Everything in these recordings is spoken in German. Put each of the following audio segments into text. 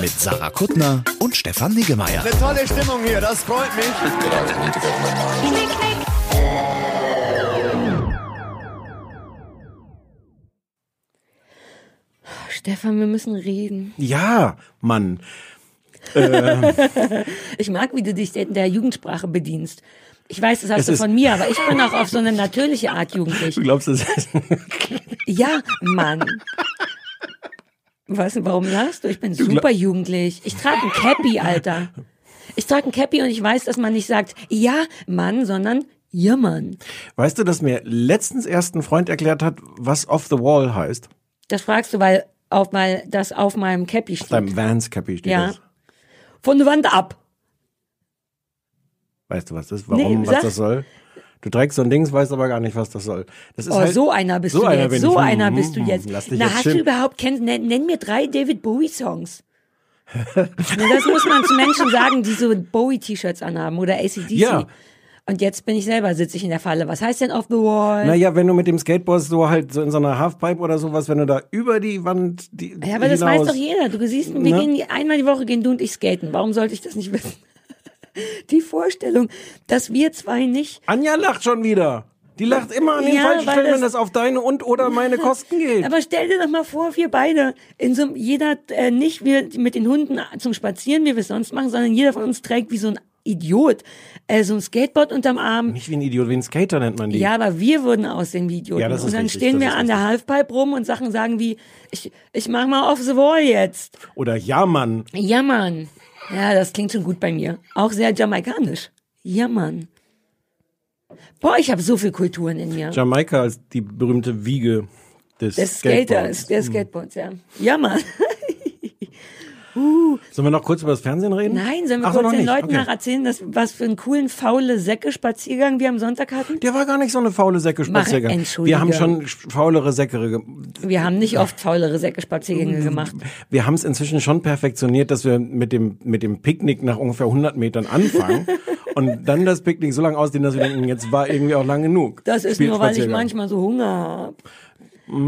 Mit Sarah Kuttner und Stefan Niggemeier. Tolle Stimmung hier, das freut mich. Stefan, wir müssen reden. Ja, Mann. Ich mag, wie du dich in der Jugendsprache bedienst. Ich weiß, das hast Es du von mir, aber ich bin auch auf so eine natürliche Art jugendlich. Du glaubst, das ist. Ja, Mann. Was, warum lachst du? Ich bin super jugendlich. Ich trage ein Cappy, Alter. Ich trage ein Cappy und ich weiß, dass man nicht sagt, ja, Mann, sondern ja, Mann. Weißt du, dass mir letztens erst ein Freund erklärt hat, was Off the Wall heißt? Das fragst du, weil auf mal das auf meinem Cappy steht. Beim Vans Cappy steht Ja. das. Von der Wand ab. Weißt du, was das ist? Warum, Nee, was sag. das soll? Du trägst so ein Dings, weißt aber gar nicht, was das soll. Das ist Oh, halt, so einer bist so du einer jetzt. So ich. Hm, einer hm, bist du hm, jetzt. Lass dich Na, jetzt hast du schön. überhaupt kenn, nenn, nenn mir drei David Bowie Songs. Na, das muss man zu Menschen sagen, die so Bowie T-Shirts anhaben oder ACDC. Ja. Und jetzt bin ich selber, sitze ich in der Falle. Was heißt denn off the wall? Naja, wenn du mit dem Skateboard so halt so in so einer Halfpipe oder sowas, wenn du da über die Wand die, ja, aber das weiß hinaus- doch jeder. Du siehst, wir Ne? gehen einmal die Woche gehen du und ich skaten. Warum sollte ich das nicht wissen? Die Vorstellung, dass wir zwei nicht Anja lacht schon wieder. Die lacht immer an den Ja, falschen Stellen, wenn das- das auf deine und oder meine Kosten geht. Aber stell dir doch mal vor, wir beide in so einem, jeder äh, nicht wir mit den Hunden zum Spazieren, wie wir es sonst machen, sondern jeder von uns trägt wie so ein Idiot äh, so ein Skateboard unterm Arm. Nicht wie ein Idiot, wie ein Skater nennt man die. Ja, aber wir würden aussehen wie Idioten. Ja, das ist und dann richtig, stehen das wir an der Halfpipe rum und Sachen sagen wie, ich, ich mach mal off the wall jetzt. Oder ja, Mann. Ja, Mann. Ja, das klingt schon gut bei mir. Auch sehr jamaikanisch. Ja, Mann. Boah, ich habe so viel Kulturen in mir. Jamaika als die berühmte Wiege des, des Skateboards. Skaters, der Skateboards, ja. Ja, Mann. Sollen wir noch kurz über das Fernsehen reden? Nein, sollen wir Ach so, kurz noch den nicht. Leuten okay. nach erzählen, dass, was für einen coolen, faule Säcke-Spaziergang wir am Sonntag hatten? Der war gar nicht so eine faule Säcke-Spaziergang. entschuldige. Wir haben schon faulere Säcke. Wir haben nicht oft faulere Säcke-Spaziergänge gemacht. Wir haben es inzwischen schon perfektioniert, dass wir mit dem, mit dem Picknick nach ungefähr 100 Metern anfangen und dann das Picknick so lange ausdehnen, dass wir denken, jetzt war irgendwie auch lang genug. Das ist nur, weil ich manchmal so Hunger habe.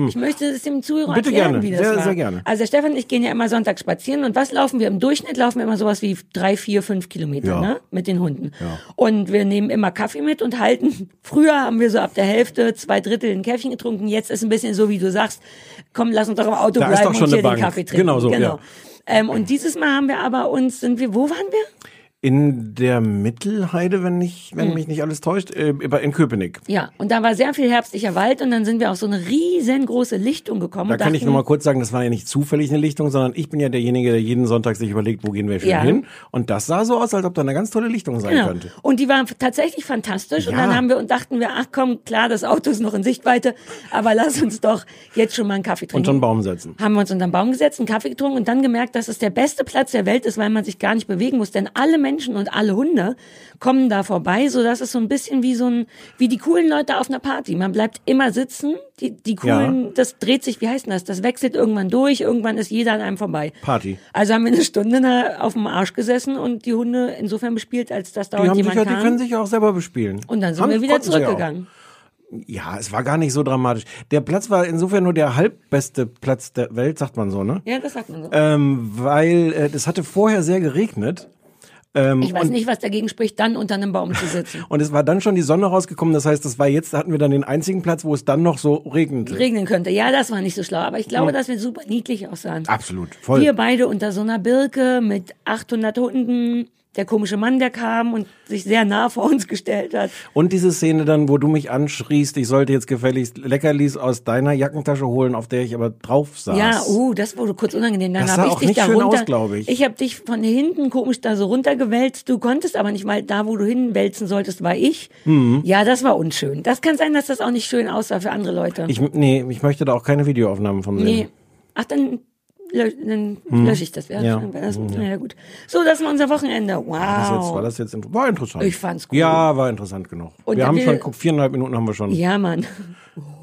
Ich möchte es dem Zuhörer. Bitte erklären, gerne. wie das Sehr, war. sehr gerne. Also der Stefan und ich gehen ja immer sonntags spazieren und was laufen wir? Im Durchschnitt laufen wir immer sowas wie drei, vier, fünf Kilometer, Ja. ne? Mit den Hunden. Und wir nehmen immer Kaffee mit und halten. Früher haben wir so ab der Hälfte, zwei Drittel ein Käffchen getrunken. Jetzt ist ein bisschen so, wie du sagst, komm, lass uns doch im Auto Da bleiben doch schon und hier Bank. den Kaffee trinken. Genau so, ja. Ähm, und dieses Mal haben wir aber uns, sind wir, wo waren wir? In der Mittelheide, wenn Hm. wenn mich nicht alles täuscht, äh, in Köpenick. Ja, und da war sehr viel herbstlicher Wald und dann sind wir auf so eine riesengroße Lichtung gekommen. Da und kann ich nur mal kurz sagen, das war ja nicht zufällig eine Lichtung, sondern ich bin ja derjenige, der jeden Sonntag sich überlegt, wo gehen wir schön Ja. hin. Und das sah so aus, als ob da eine ganz tolle Lichtung sein Genau. könnte. Und die waren tatsächlich fantastisch. Und Ja. dann haben wir und dachten wir, ach komm, klar, das Auto ist noch in Sichtweite, aber lass uns doch jetzt schon mal einen Kaffee trinken. Und schon einen Baum setzen. haben wir uns unter den Baum gesetzt, einen Kaffee getrunken und dann gemerkt, dass es der beste Platz der Welt ist, weil man sich gar nicht bewegen muss. Denn alle Menschen und alle Hunde kommen da vorbei, so dass es so ein bisschen wie so ein, wie die coolen Leute auf einer Party. Man bleibt immer sitzen, die, die coolen, das dreht sich, wie heißt denn das? Das wechselt irgendwann durch, irgendwann ist jeder an einem vorbei. Party. Also haben wir eine Stunde da auf dem Arsch gesessen und die Hunde insofern bespielt, als dass Die, dauernd haben sich, jemand ja, die kam. können sich ja auch selber bespielen. und dann sind Haben- wir wieder ja zurückgegangen. Ja, es war gar nicht so dramatisch. Der Platz war insofern nur der halbbeste Platz der Welt, sagt man so, ne? Ja, das sagt man so. Ähm, weil äh, es hatte vorher sehr geregnet. Ähm, ich weiß nicht, was dagegen spricht, dann unter einem Baum zu sitzen. und es war dann schon die Sonne rausgekommen. Das heißt, das war jetzt, hatten wir dann den einzigen Platz, wo es dann noch so regnete. regnen könnte. Ja, das war nicht so schlau, aber ich glaube, dass wir super niedlich aussahen. Absolut, voll. Wir beide unter so einer Birke mit 800 Hunden. Der komische Mann, der kam und sich sehr nah vor uns gestellt hat. Und diese Szene dann, wo du mich anschrießt, ich sollte jetzt gefälligst Leckerlis aus deiner Jackentasche holen, auf der ich aber drauf saß. Ja, uh, das wurde kurz unangenehm. Dann Das sah ich auch dich nicht da schön runter. aus, glaub ich. Ich habe dich von hinten komisch da so runtergewälzt. Du konntest aber nicht, weil da, wo du hinwälzen solltest, war ich. Mhm. Ja, das war unschön. Das kann sein, dass das auch nicht schön aussah für andere Leute. Ich, nee, ich möchte da auch keine Videoaufnahmen von sehen. nee. Ach, dann dann lösche ich das. Ja, Ja. Das, ja. gut. So, das war unser Wochenende. Wow. Das jetzt, war das jetzt int- war interessant. Ich fand's cool. Ja, war interessant genug. Und wir haben wir- schon, guck, viereinhalb Minuten haben wir schon. Ja, Mann.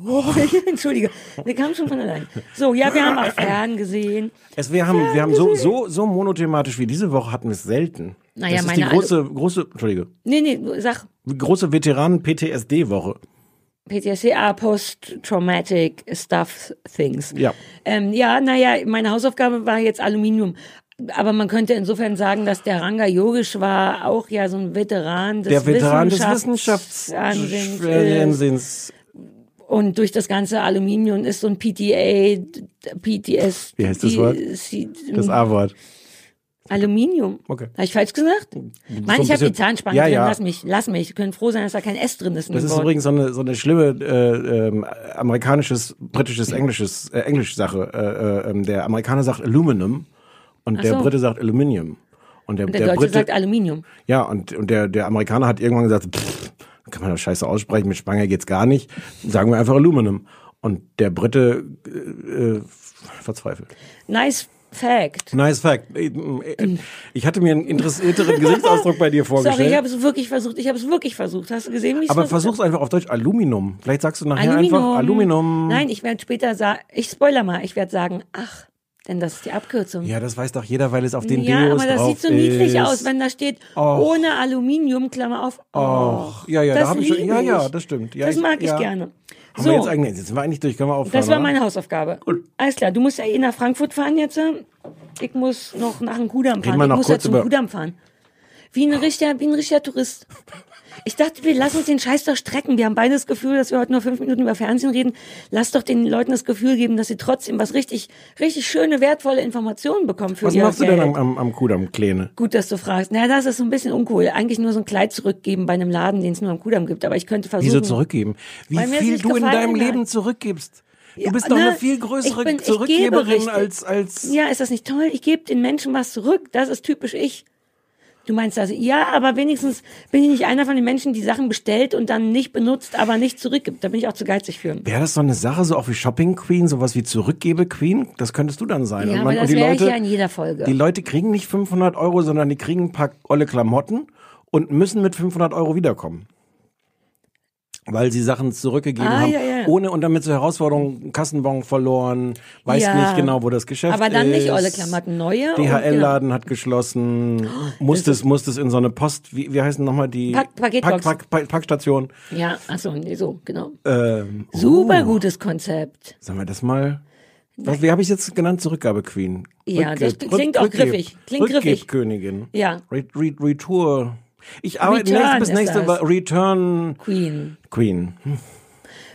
Oh, Entschuldige, wir kamen schon von allein. So, ja, wir haben auch Fern gesehen. Es, wir haben, wir haben so, so, so monothematisch wie diese Woche hatten wir es selten. Naja, das ist meine die große, große, Entschuldige, Nee, nee, sag große Veteranen-PTSD-Woche. PTSD, ah, Post-Traumatic Stuff Things. Ja. Ähm, ja, naja, meine Hausaufgabe war jetzt Aluminium. Aber man könnte insofern sagen, dass der Ranga Yogisch war auch ja so ein Veteran des Der Veteran des Wissenschafts- Wissenschafts äh, Ansinns. Und durch das ganze Aluminium ist so ein PTA, PTS. Wie heißt das Wort? Das A-Wort. Aluminium. Okay. Habe ich falsch gesagt? Mann, ich habe die Zahnspange Ja, drin. ja. Lass mich, lass mich. Sie können froh sein, dass da kein S drin ist. Das ist Wort. übrigens so eine, so eine schlimme äh, ähm, amerikanisches, britisches, englisches, äh, englisch Sache. Äh, äh, ähm, der Amerikaner sagt Aluminum und Ach der so. Brite sagt Aluminium. Und der, Und der, Deutsche Brite, sagt Aluminium. ja, und, und der, der Amerikaner hat irgendwann gesagt, pff, kann man das scheiße aussprechen, mit Spange geht's gar nicht. Sagen wir einfach Aluminum. Und der Brite äh, äh, verzweifelt. Nice Fact. Nice fact. Ich hatte mir einen interessierteren Gesichtsausdruck bei dir vorgestellt. Sorry, ich habe es wirklich versucht. Ich habe es wirklich versucht. Hast du gesehen, wie ich aber versucht versuch's einfach auf Deutsch Aluminium. Vielleicht sagst du nachher Aluminium. einfach Aluminium. Nein, ich werde später sagen, ich spoiler mal, ich werde sagen, ach, denn das ist die Abkürzung. Ja, das weiß doch jeder, weil es auf den Ja, Deos aber das drauf sieht so niedlich ist. aus, wenn da steht, ohne Aluminium, Klammer auf. Och, ja, ja, das da habe ich schon. Ja, ja, ich. das stimmt. Ja, das mag ich ja. gerne. Haben So, wir jetzt eigentlich, jetzt sind wir eigentlich durch, können wir aufhören. das war oder? meine Hausaufgabe. Alles klar, du musst ja eh nach Frankfurt fahren jetzt. äh? Ich muss noch nach dem Kudamm fahren. Ich muss ja zum über- Kudamm fahren. Wie ein richtiger, wie ein richtiger Tourist. Ich dachte, wir lassen uns den Scheiß doch strecken. Wir haben beide das Gefühl, dass wir heute nur fünf Minuten über Fernsehen reden. Lass doch den Leuten das Gefühl geben, dass sie trotzdem was richtig, richtig schöne, wertvolle Informationen bekommen für Was machst du Geld. denn am, am, am Kudamm, Kleine? Gut, dass du fragst. Naja, das ist so ein bisschen uncool. Eigentlich nur so ein Kleid zurückgeben bei einem Laden, den es nur am Kudamm gibt. Aber ich könnte versuchen. Wieso zurückgeben? Wie viel du in deinem hat. Leben zurückgibst. Du Ja, bist doch ne? eine viel größere bin- Zurückgeberin als, als. Ja, ist das nicht toll? Ich gebe den Menschen was zurück. Das ist typisch ich. Du meinst also, ja, aber wenigstens bin ich nicht einer von den Menschen, die Sachen bestellt und dann nicht benutzt, aber nicht zurückgibt. Da bin ich auch zu geizig für. Wäre das so eine Sache, so auch wie Shopping Queen, sowas wie Zurückgebe Queen? Das könntest du dann sein. Ja, und, man, das und die ich Leute, ja in jeder Folge. die Leute kriegen nicht 500 Euro, sondern die kriegen ein paar olle Klamotten und müssen mit 500 Euro wiederkommen. Weil sie Sachen zurückgegeben Ah, haben, ja, ja. ohne und damit zur Herausforderung Kassenbon verloren, weiß Ja. nicht genau, wo das Geschäft ist. Aber dann nicht olle Klamotten, neue. und- genau. DHL-Laden hat geschlossen, musste es, musste es in so eine Post, wie, wie heißen nochmal die Pack- Paketbox. Pack, Pack, Packstation. Ja, achso, nee, so, genau. Ähm, Super oh. gutes Konzept. Sagen wir das mal. Was, wie habe ich jetzt genannt? Zurückgabe Queen. Ja, das klingt auch griffig. Klingt griffig. Königin. Ja. Re, Re, Retour. Ich arbeite nächst, bis nächste. Woche. Return Queen. Queen. Hm.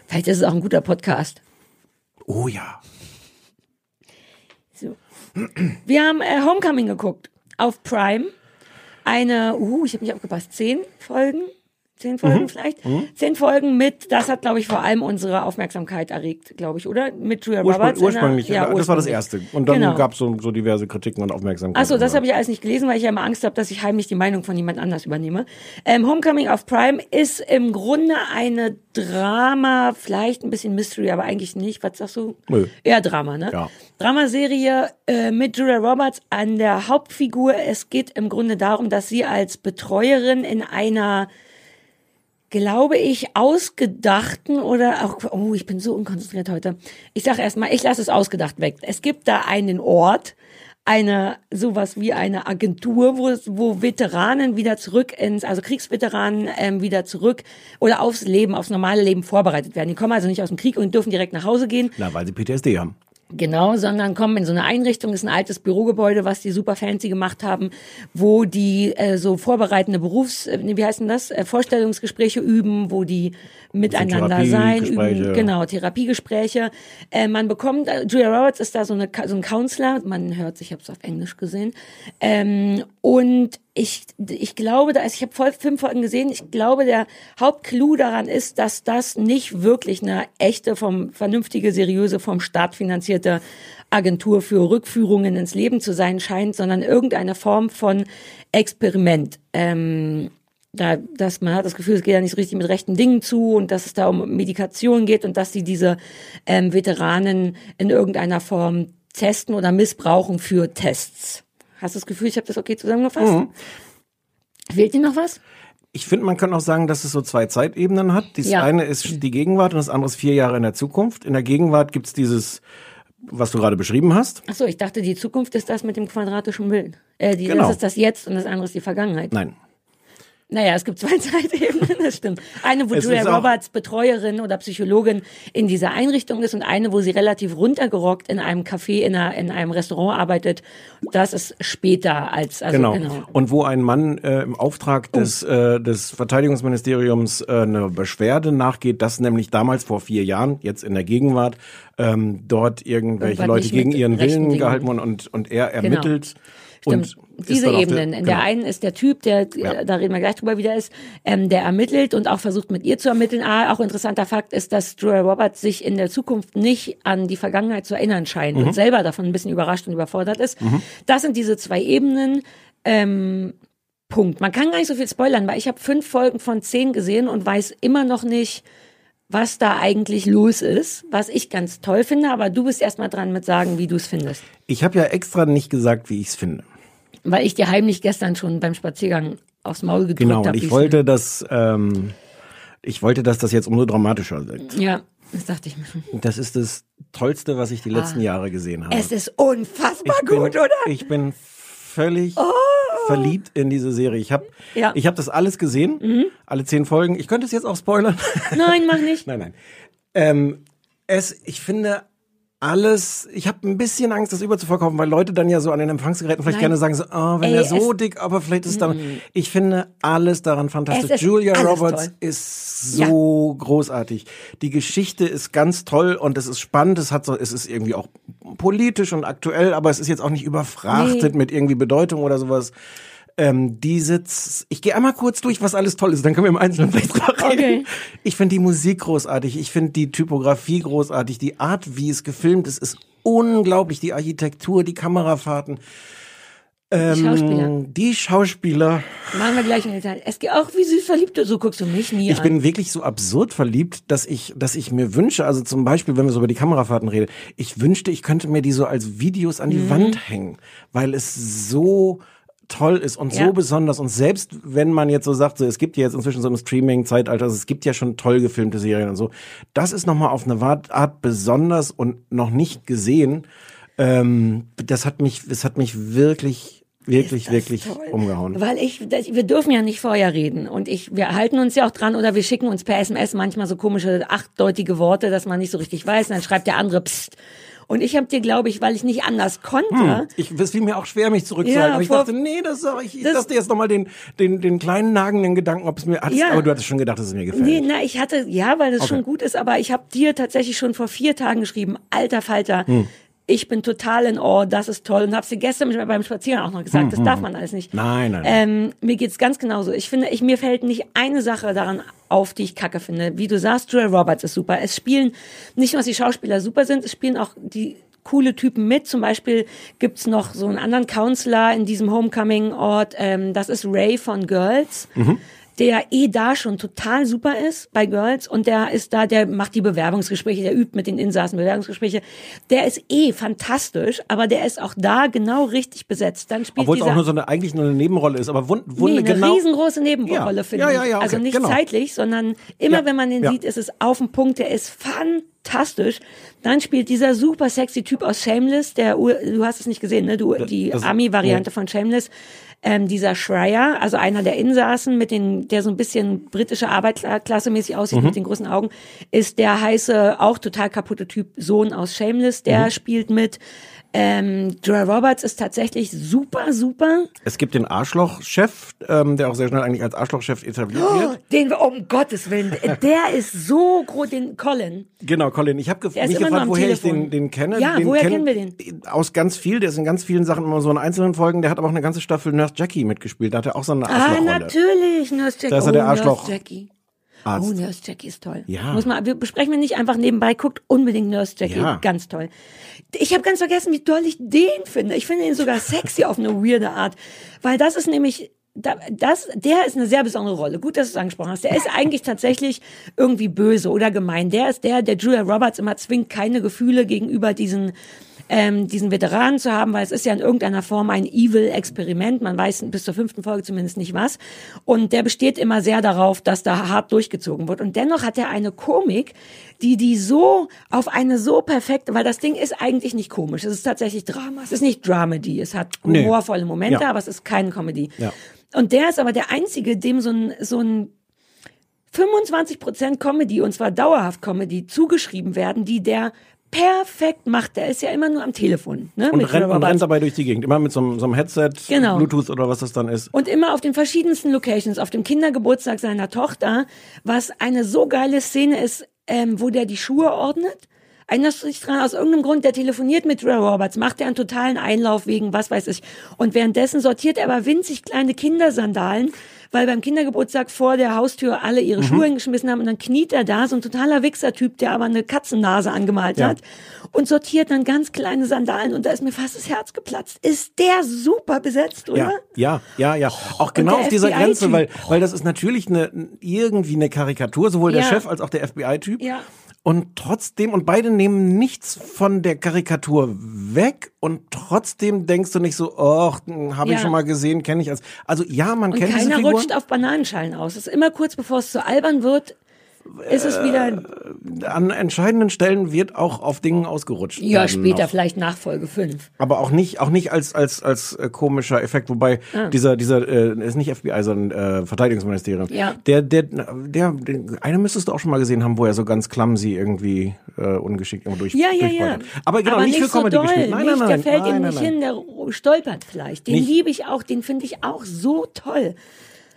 Vielleicht ist es auch ein guter Podcast. Oh ja. So. Wir haben äh, Homecoming geguckt auf Prime. Eine, uh, ich habe nicht aufgepasst, zehn Folgen. Zehn Folgen Mhm. vielleicht. Zehn Folgen mit, das hat, glaube ich, vor allem unsere Aufmerksamkeit erregt, glaube ich, oder? Mit Julia Ursprung, Roberts. ursprünglich, ja, das war das ursprünglich. erste. Und dann Genau. gab es so, so diverse Kritiken und Aufmerksamkeit. Achso, das habe ich alles nicht gelesen, weil ich ja immer Angst habe, dass ich heimlich die Meinung von jemand anders übernehme. Ähm, Homecoming auf Prime ist im Grunde eine Drama, vielleicht ein bisschen Mystery, aber eigentlich nicht. Was sagst du? Nö. Eher Drama, ne? Ja. Dramaserie äh, mit Julia Roberts an der Hauptfigur. Es geht im Grunde darum, dass sie als Betreuerin in einer glaube ich, ausgedachten oder auch, oh, ich bin so unkonzentriert heute. Ich sage erstmal, ich lasse es ausgedacht weg. Es gibt da einen Ort, eine, sowas wie eine Agentur, wo, wo Veteranen wieder zurück ins, also Kriegsveteranen ähm, wieder zurück oder aufs Leben, aufs normale Leben vorbereitet werden. Die kommen also nicht aus dem Krieg und dürfen direkt nach Hause gehen. Na, weil sie PTSD haben. Genau, sondern kommen in so eine Einrichtung, ist ein altes Bürogebäude, was die super fancy gemacht haben, wo die äh, so vorbereitende Berufs, äh, wie heißen das, äh, Vorstellungsgespräche üben, wo die miteinander sein, üben, genau, Therapiegespräche. Äh, man bekommt, äh, Julia Roberts ist da so, eine, so ein Counselor, man hört sich, ich habe es auf Englisch gesehen, ähm, und ich, ich glaube, da ist, ich habe voll fünf Folgen gesehen. Ich glaube, der Hauptclou daran ist, dass das nicht wirklich eine echte, vom vernünftige, seriöse, vom Staat finanzierte Agentur für Rückführungen ins Leben zu sein scheint, sondern irgendeine Form von Experiment. Ähm, da, dass man hat das Gefühl, es geht ja nicht so richtig mit rechten Dingen zu und dass es da um Medikation geht und dass sie diese ähm, Veteranen in irgendeiner Form testen oder missbrauchen für Tests. Hast du das Gefühl, ich habe das okay zusammengefasst? Mhm. Fehlt dir noch was? Ich finde, man kann auch sagen, dass es so zwei Zeitebenen hat. Das Ja. eine ist die Gegenwart und das andere ist vier Jahre in der Zukunft. In der Gegenwart gibt's dieses, was du gerade beschrieben hast. Ach so, ich dachte, die Zukunft ist das mit dem quadratischen Bild. Äh, die, Genau. Das ist das Jetzt und das andere ist die Vergangenheit. Nein. Naja, es gibt zwei Zeitebenen, das stimmt. Eine, wo Es Julia Roberts Betreuerin oder Psychologin in dieser Einrichtung ist und eine, wo sie relativ runtergerockt in einem Café, in, einer, in einem Restaurant arbeitet. Das ist später als, also Genau. genau. Und wo ein Mann äh, im Auftrag des, äh, des Verteidigungsministeriums äh, eine Beschwerde nachgeht, dass nämlich damals vor vier Jahren, jetzt in der Gegenwart, ähm, dort irgendwelche Leute gegen ihren Willen Dingen. gehalten wurden und, und er ermittelt. Stimmt. Und Diese Ebenen. Der, In der genau. einen ist der Typ, der, Ja. da reden wir gleich drüber, wie der ist, ähm, der ermittelt und auch versucht mit ihr zu ermitteln. Ah, auch interessanter Fakt ist, dass Julia Roberts sich in der Zukunft nicht an die Vergangenheit zu erinnern scheint Mhm. und selber davon ein bisschen überrascht und überfordert ist. Das sind diese zwei Ebenen. Ähm, Punkt. Man kann gar nicht so viel spoilern, weil ich habe fünf Folgen von zehn gesehen und weiß immer noch nicht, was da eigentlich los ist, was ich ganz toll finde, aber du bist erstmal dran mit sagen, wie du es findest. Ich habe ja extra nicht gesagt, wie ich es finde. Weil ich dir heimlich gestern schon beim Spaziergang aufs Maul gedrückt Genau, habe. und ich wollte, dass ähm, ich wollte, dass das jetzt umso dramatischer wird. Ja, das dachte ich mir schon. Das ist das Tollste, was ich die letzten Jahre gesehen habe. Ah. Es ist unfassbar ich bin, gut, oder? Oh. Ich bin völlig verliebt in diese Serie. Ich habe Ja. Mhm. ich hab das alles gesehen, alle zehn Folgen. Ich könnte es jetzt auch spoilern. Nein, mach nicht. nein, nein. Ähm, es, ich finde alles, ich habe ein bisschen Angst, das überzuverkaufen, weil Leute dann ja so an den Empfangsgeräten vielleicht Nein. gerne sagen so, oh, wenn Ey, er so dick, aber vielleicht ist dann. Ich finde alles daran fantastisch. Julia Roberts toll. ist so großartig. Die Geschichte ist ganz toll und es ist spannend. Es hat so, es ist irgendwie auch politisch und aktuell, aber es ist jetzt auch nicht überfrachtet Nee. mit irgendwie Bedeutung oder sowas. Ähm, die sitzt, ich gehe einmal kurz durch, was alles toll ist, dann können wir im Einzelnen vielleicht drüber reden. Okay. Ich finde die Musik großartig, ich finde die Typografie großartig, die Art, wie es gefilmt ist, ist unglaublich. Die Architektur, die Kamerafahrten. Die Schauspieler. Ähm, Die Schauspieler. Machen wir gleich in Detail. Es geht auch wie süß verliebt. So guckst du mich nie Ich an. bin wirklich so absurd verliebt, dass ich, dass ich mir wünsche, also zum Beispiel, wenn wir so über die Kamerafahrten reden, ich wünschte, ich könnte mir die so als Videos an die Mhm. Wand hängen, weil es so toll ist und Ja. so besonders und selbst wenn man jetzt so sagt, so es gibt ja jetzt inzwischen so im Streaming-Zeitalter, also es gibt ja schon toll gefilmte Serien und so, das ist nochmal auf eine Art besonders und noch nicht gesehen. Ähm, das hat mich, das hat mich wirklich, wirklich, wirklich toll. umgehauen. Weil ich, das, wir dürfen ja nicht vorher reden. Und ich, wir halten uns ja auch dran oder wir schicken uns per SMS manchmal so komische, achtdeutige Worte, dass man nicht so richtig weiß. Und dann schreibt der andere Psst. Und ich habe dir, glaube ich, weil ich nicht anders konnte, Ich, es fiel mir auch schwer, mich zurückzuhalten. Ja, aber ich dachte, nee, das sag ich. Ich Das- dachte jetzt nochmal den, den, den kleinen nagenden Gedanken, ob es mir, hattest, Ja. aber du hattest schon gedacht, dass es mir gefällt. Nee, na, ich hatte, ja, weil das Okay. schon gut ist, aber ich habe dir tatsächlich schon vor vier Tagen geschrieben, alter Falter, Hm. Ich bin total in Ohr, das ist toll. Und hab's dir gestern beim Spazieren auch noch gesagt, das darf man alles nicht. Hm, Nein, nein, nein. Ähm, mir geht's ganz genauso. Ich finde, ich, mir fällt nicht eine Sache daran auf, die ich kacke finde. Wie du sagst, Julia Roberts ist super. Es spielen nicht nur, dass die Schauspieler super sind, es spielen auch die coole Typen mit. Zum Beispiel gibt's noch so einen anderen Counselor in diesem Homecoming-Ort. Ähm, das ist Ray von Girls. Der eh da schon total super ist bei Girls und der ist da, der macht die Bewerbungsgespräche, der übt mit den Insassen Bewerbungsgespräche. Der ist eh fantastisch, aber der ist auch da genau richtig besetzt. Dann spielt Obwohl es auch nur so eine, eigentlich nur eine Nebenrolle ist, aber wund, wunde Nee, eine genau. riesengroße Nebenrolle, Ja. finde Ja, ich. ja, ja, okay, also nicht genau. zeitlich, sondern immer Ja, wenn man den sieht, ist es auf dem Punkt, der ist fantastisch. Dann spielt dieser super sexy Typ aus Shameless, der, du hast es nicht gesehen, ne? Du, die Ami-Variante von Shameless. Ähm, dieser Schreier, also einer der Insassen, mit den, der so ein bisschen britische Arbeiterklasse mäßig aussieht, Mhm. mit den großen Augen, ist der heiße, auch total kaputte Typ Sohn aus Shameless, der Mhm. spielt mit. Ähm, Julia Roberts ist tatsächlich super, super. Es gibt den Arschloch-Chef, ähm, der auch sehr schnell eigentlich als Arschloch-Chef etabliert Oh, wird. den wir, um Gottes Willen, der ist so groß, den Colin. Genau, Colin. Ich habe mich gefragt, woher ich Telefon. den, den kenne. Ja, den woher kenn- kennen wir den? Aus ganz viel. Der ist in ganz vielen Sachen immer so in einzelnen Folgen. Der hat aber auch eine ganze Staffel Nurse Jackie mitgespielt. Da hat er auch so eine Ah, Arschlochrolle. natürlich, Nurse Jackie. Da ist er oh, der Arschloch- Nurse Jackie. Arzt. Oh, Nurse Jackie ist toll. Ja. Muss man, wir besprechen wir nicht einfach nebenbei, guckt unbedingt Nurse Jackie. Ja. Ganz toll. Ich habe ganz vergessen, wie toll ich den finde. Ich finde ihn sogar sexy auf eine weirde Art. Weil das ist nämlich, da- das, der ist eine sehr besondere Rolle. Gut, dass du es angesprochen hast. Der ist eigentlich tatsächlich irgendwie böse oder gemein. Der ist der, der Julia Roberts immer zwingt, keine Gefühle gegenüber diesen ähm, diesen Veteranen zu haben, weil es ist ja in irgendeiner Form ein Evil-Experiment. Man weiß bis zur fünften Folge zumindest nicht was. Und der besteht immer sehr darauf, dass da hart durchgezogen wird. Und dennoch hat er eine Komik, die die so auf eine so perfekte, weil das Ding ist eigentlich nicht komisch. Es ist tatsächlich Drama. Es ist nicht Dramedy. Es hat Nee. humorvolle Momente, Ja. aber es ist keine Comedy. Ja. Und der ist aber der einzige, dem so ein, so ein 25% Comedy, und zwar dauerhaft Comedy, zugeschrieben werden, die der perfekt macht. Der ist ja immer nur am Telefon. Ne, Und rennt, und rennt dabei durch die Gegend. Immer mit so einem, so einem Headset, Genau. Bluetooth oder was das dann ist. Und immer auf den verschiedensten Locations, auf dem Kindergeburtstag seiner Tochter, was eine so geile Szene ist, ähm, wo der die Schuhe ordnet. Erinnerst du dich dran? Aus irgendeinem Grund, der telefoniert mit Ray Roberts, macht er einen totalen Einlauf wegen was weiß ich. Und währenddessen sortiert er aber winzig kleine Kindersandalen, weil beim Kindergeburtstag vor der Haustür alle ihre Mhm. Schuhe hingeschmissen haben und dann kniet er da, so ein totaler Wichser-Typ, der aber eine Katzennase angemalt Ja. hat und sortiert dann ganz kleine Sandalen und da ist mir fast das Herz geplatzt. Ist der super besetzt, oder? Ja, ja, ja, ja. Auch genau der auf dieser. Grenze, weil, weil das ist natürlich eine, irgendwie eine Karikatur, sowohl der Ja. Chef als auch der FBI-Typ. Ja. Und trotzdem, und beide nehmen nichts von der Karikatur weg und trotzdem denkst du nicht so, ach, habe ich Ja. schon mal gesehen, kenne ich als. Also ja, man Und kennt diese keiner Figur. rutscht auf Bananenschalen aus. Es ist immer kurz bevor es zu albern wird, ist es wieder, An entscheidenden Stellen wird auch auf Dingen ausgerutscht. ja, später noch. vielleicht Nachfolge 5. Aber auch nicht, auch nicht als als als äh, komischer Effekt, wobei Ah. dieser dieser äh, ist nicht FBI, sondern äh, Verteidigungsministerium. Ja. Der der der, der eine müsstest du auch schon mal gesehen haben, wo er so ganz clumsy irgendwie äh, ungeschickt irgendwo durch. Ja, ja, ja. Aber genau nicht, für so Comedy doll. gespielt. Nein, nicht, nein, nein, der fällt nein, ihm nein, nicht nein. hin, der stolpert vielleicht. Den Nicht- liebe ich auch, den finde ich auch so toll.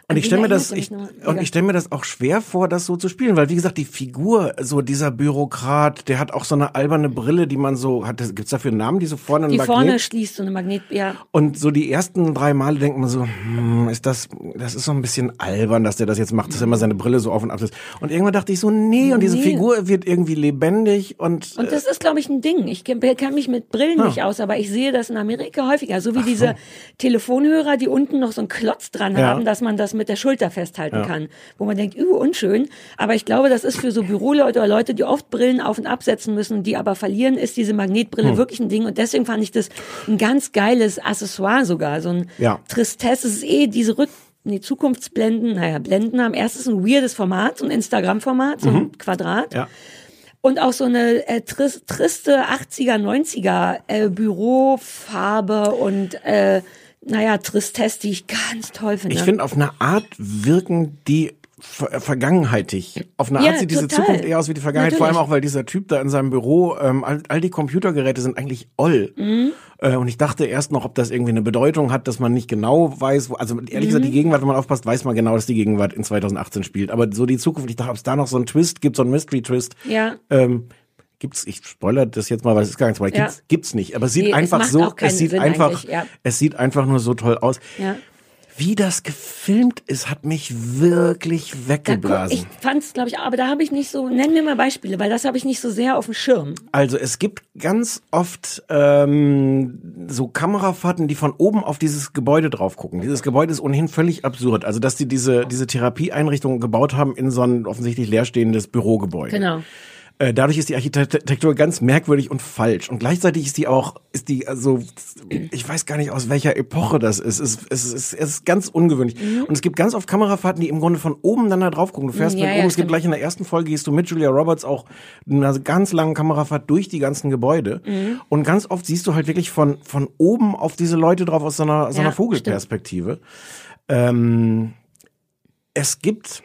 Und ich stelle mir das, ich, und Ja. ich stelle mir das auch schwer vor, das so zu spielen, weil wie gesagt, die Figur, so dieser Bürokrat, der hat auch so eine alberne Brille, die man so hat. Gibt's dafür einen Namen, die so vorne Die ein vorne Magnet? schließt so eine Magnet, ja. Und so die ersten drei Male denkt man so, hm, ist das, das ist so ein bisschen albern, dass der das jetzt macht, dass er immer seine Brille so auf und ab ist. Und irgendwann dachte ich so, nee, und diese Nee. Figur wird irgendwie lebendig und, Und das ist, glaube ich, ein Ding. Ich kenn mich mit Brillen nicht aus, aber ich sehe das in Amerika häufiger. So wie diese Telefonhörer, die unten noch so einen Klotz dran Ja. haben, dass man das mit der Schulter festhalten kann. Wo man denkt, üh, unschön. Aber ich glaube, das ist für so Büroleute oder Leute, die oft Brillen auf und absetzen müssen, die aber verlieren, ist diese Magnetbrille Hm. wirklich ein Ding. Und deswegen fand ich das ein ganz geiles Accessoire sogar. So ein Ja. Tristesse. Es ist eh diese Rück Nee, Zukunftsblenden, naja, Blenden haben erstens ein weirdes Format, so ein Instagram-Format, so ein Quadrat. Mhm. ja. Und auch so eine äh, tris triste 80er, 90er äh, Bürofarbe und äh, naja, Tristesse, die ich ganz toll finde. Ich finde, auf eine Art wirken die ver vergangenheitig. Auf eine Ja, Art sieht diese total. Zukunft eher aus wie die Vergangenheit, vor allem Natürlich. auch, weil dieser Typ da in seinem Büro, ähm, all, all die Computergeräte sind eigentlich oll. Mhm. Äh, und ich dachte erst noch, ob das irgendwie eine Bedeutung hat, dass man nicht genau weiß, wo, also ehrlich gesagt, Mhm. die Gegenwart, wenn man aufpasst, weiß man genau, dass die Gegenwart in 2018 spielt. Aber so die Zukunft, ich dachte, ob es da noch so einen Twist gibt, so einen Mystery-Twist. Ja. Ähm, Gibt's, ich spoilere das jetzt mal, weil es ist gar nichts, weil Ja. gibt's, gibt's nicht. Aber es sieht Nee, es einfach macht so, es sieht Sinn einfach, ja. es sieht einfach nur so toll aus. Ja. Wie das gefilmt ist, hat mich wirklich Da weggeblasen. ich fand's, glaube ich, aber da habe ich nicht so, nenn mir mal Beispiele, weil das habe ich nicht so sehr auf dem Schirm. Also es gibt ganz oft ähm, so Kamerafahrten, die von oben auf dieses Gebäude drauf gucken. Dieses Gebäude ist ohnehin völlig absurd. Also dass die diese, diese Therapieeinrichtung gebaut haben in so ein offensichtlich leerstehendes Bürogebäude. Genau. Äh, Dadurch ist die Architektur ganz merkwürdig und falsch. Und gleichzeitig ist die auch, ist die also, ich weiß gar nicht aus welcher Epoche das ist. Es ist, es ist, es ist ganz ungewöhnlich. Und es gibt ganz oft Kamerafahrten, die im Grunde von oben dann da drauf gucken. Du fährst Ja, mit ja, oben, es gibt gleich in der ersten Folge, gehst du mit Julia Roberts auch eine ganz lange Kamerafahrt durch die ganzen Gebäude. Mhm. Und ganz oft siehst du halt wirklich von, von oben auf diese Leute drauf aus so einer, so einer Ja, Vogelperspektive. Ähm, es gibt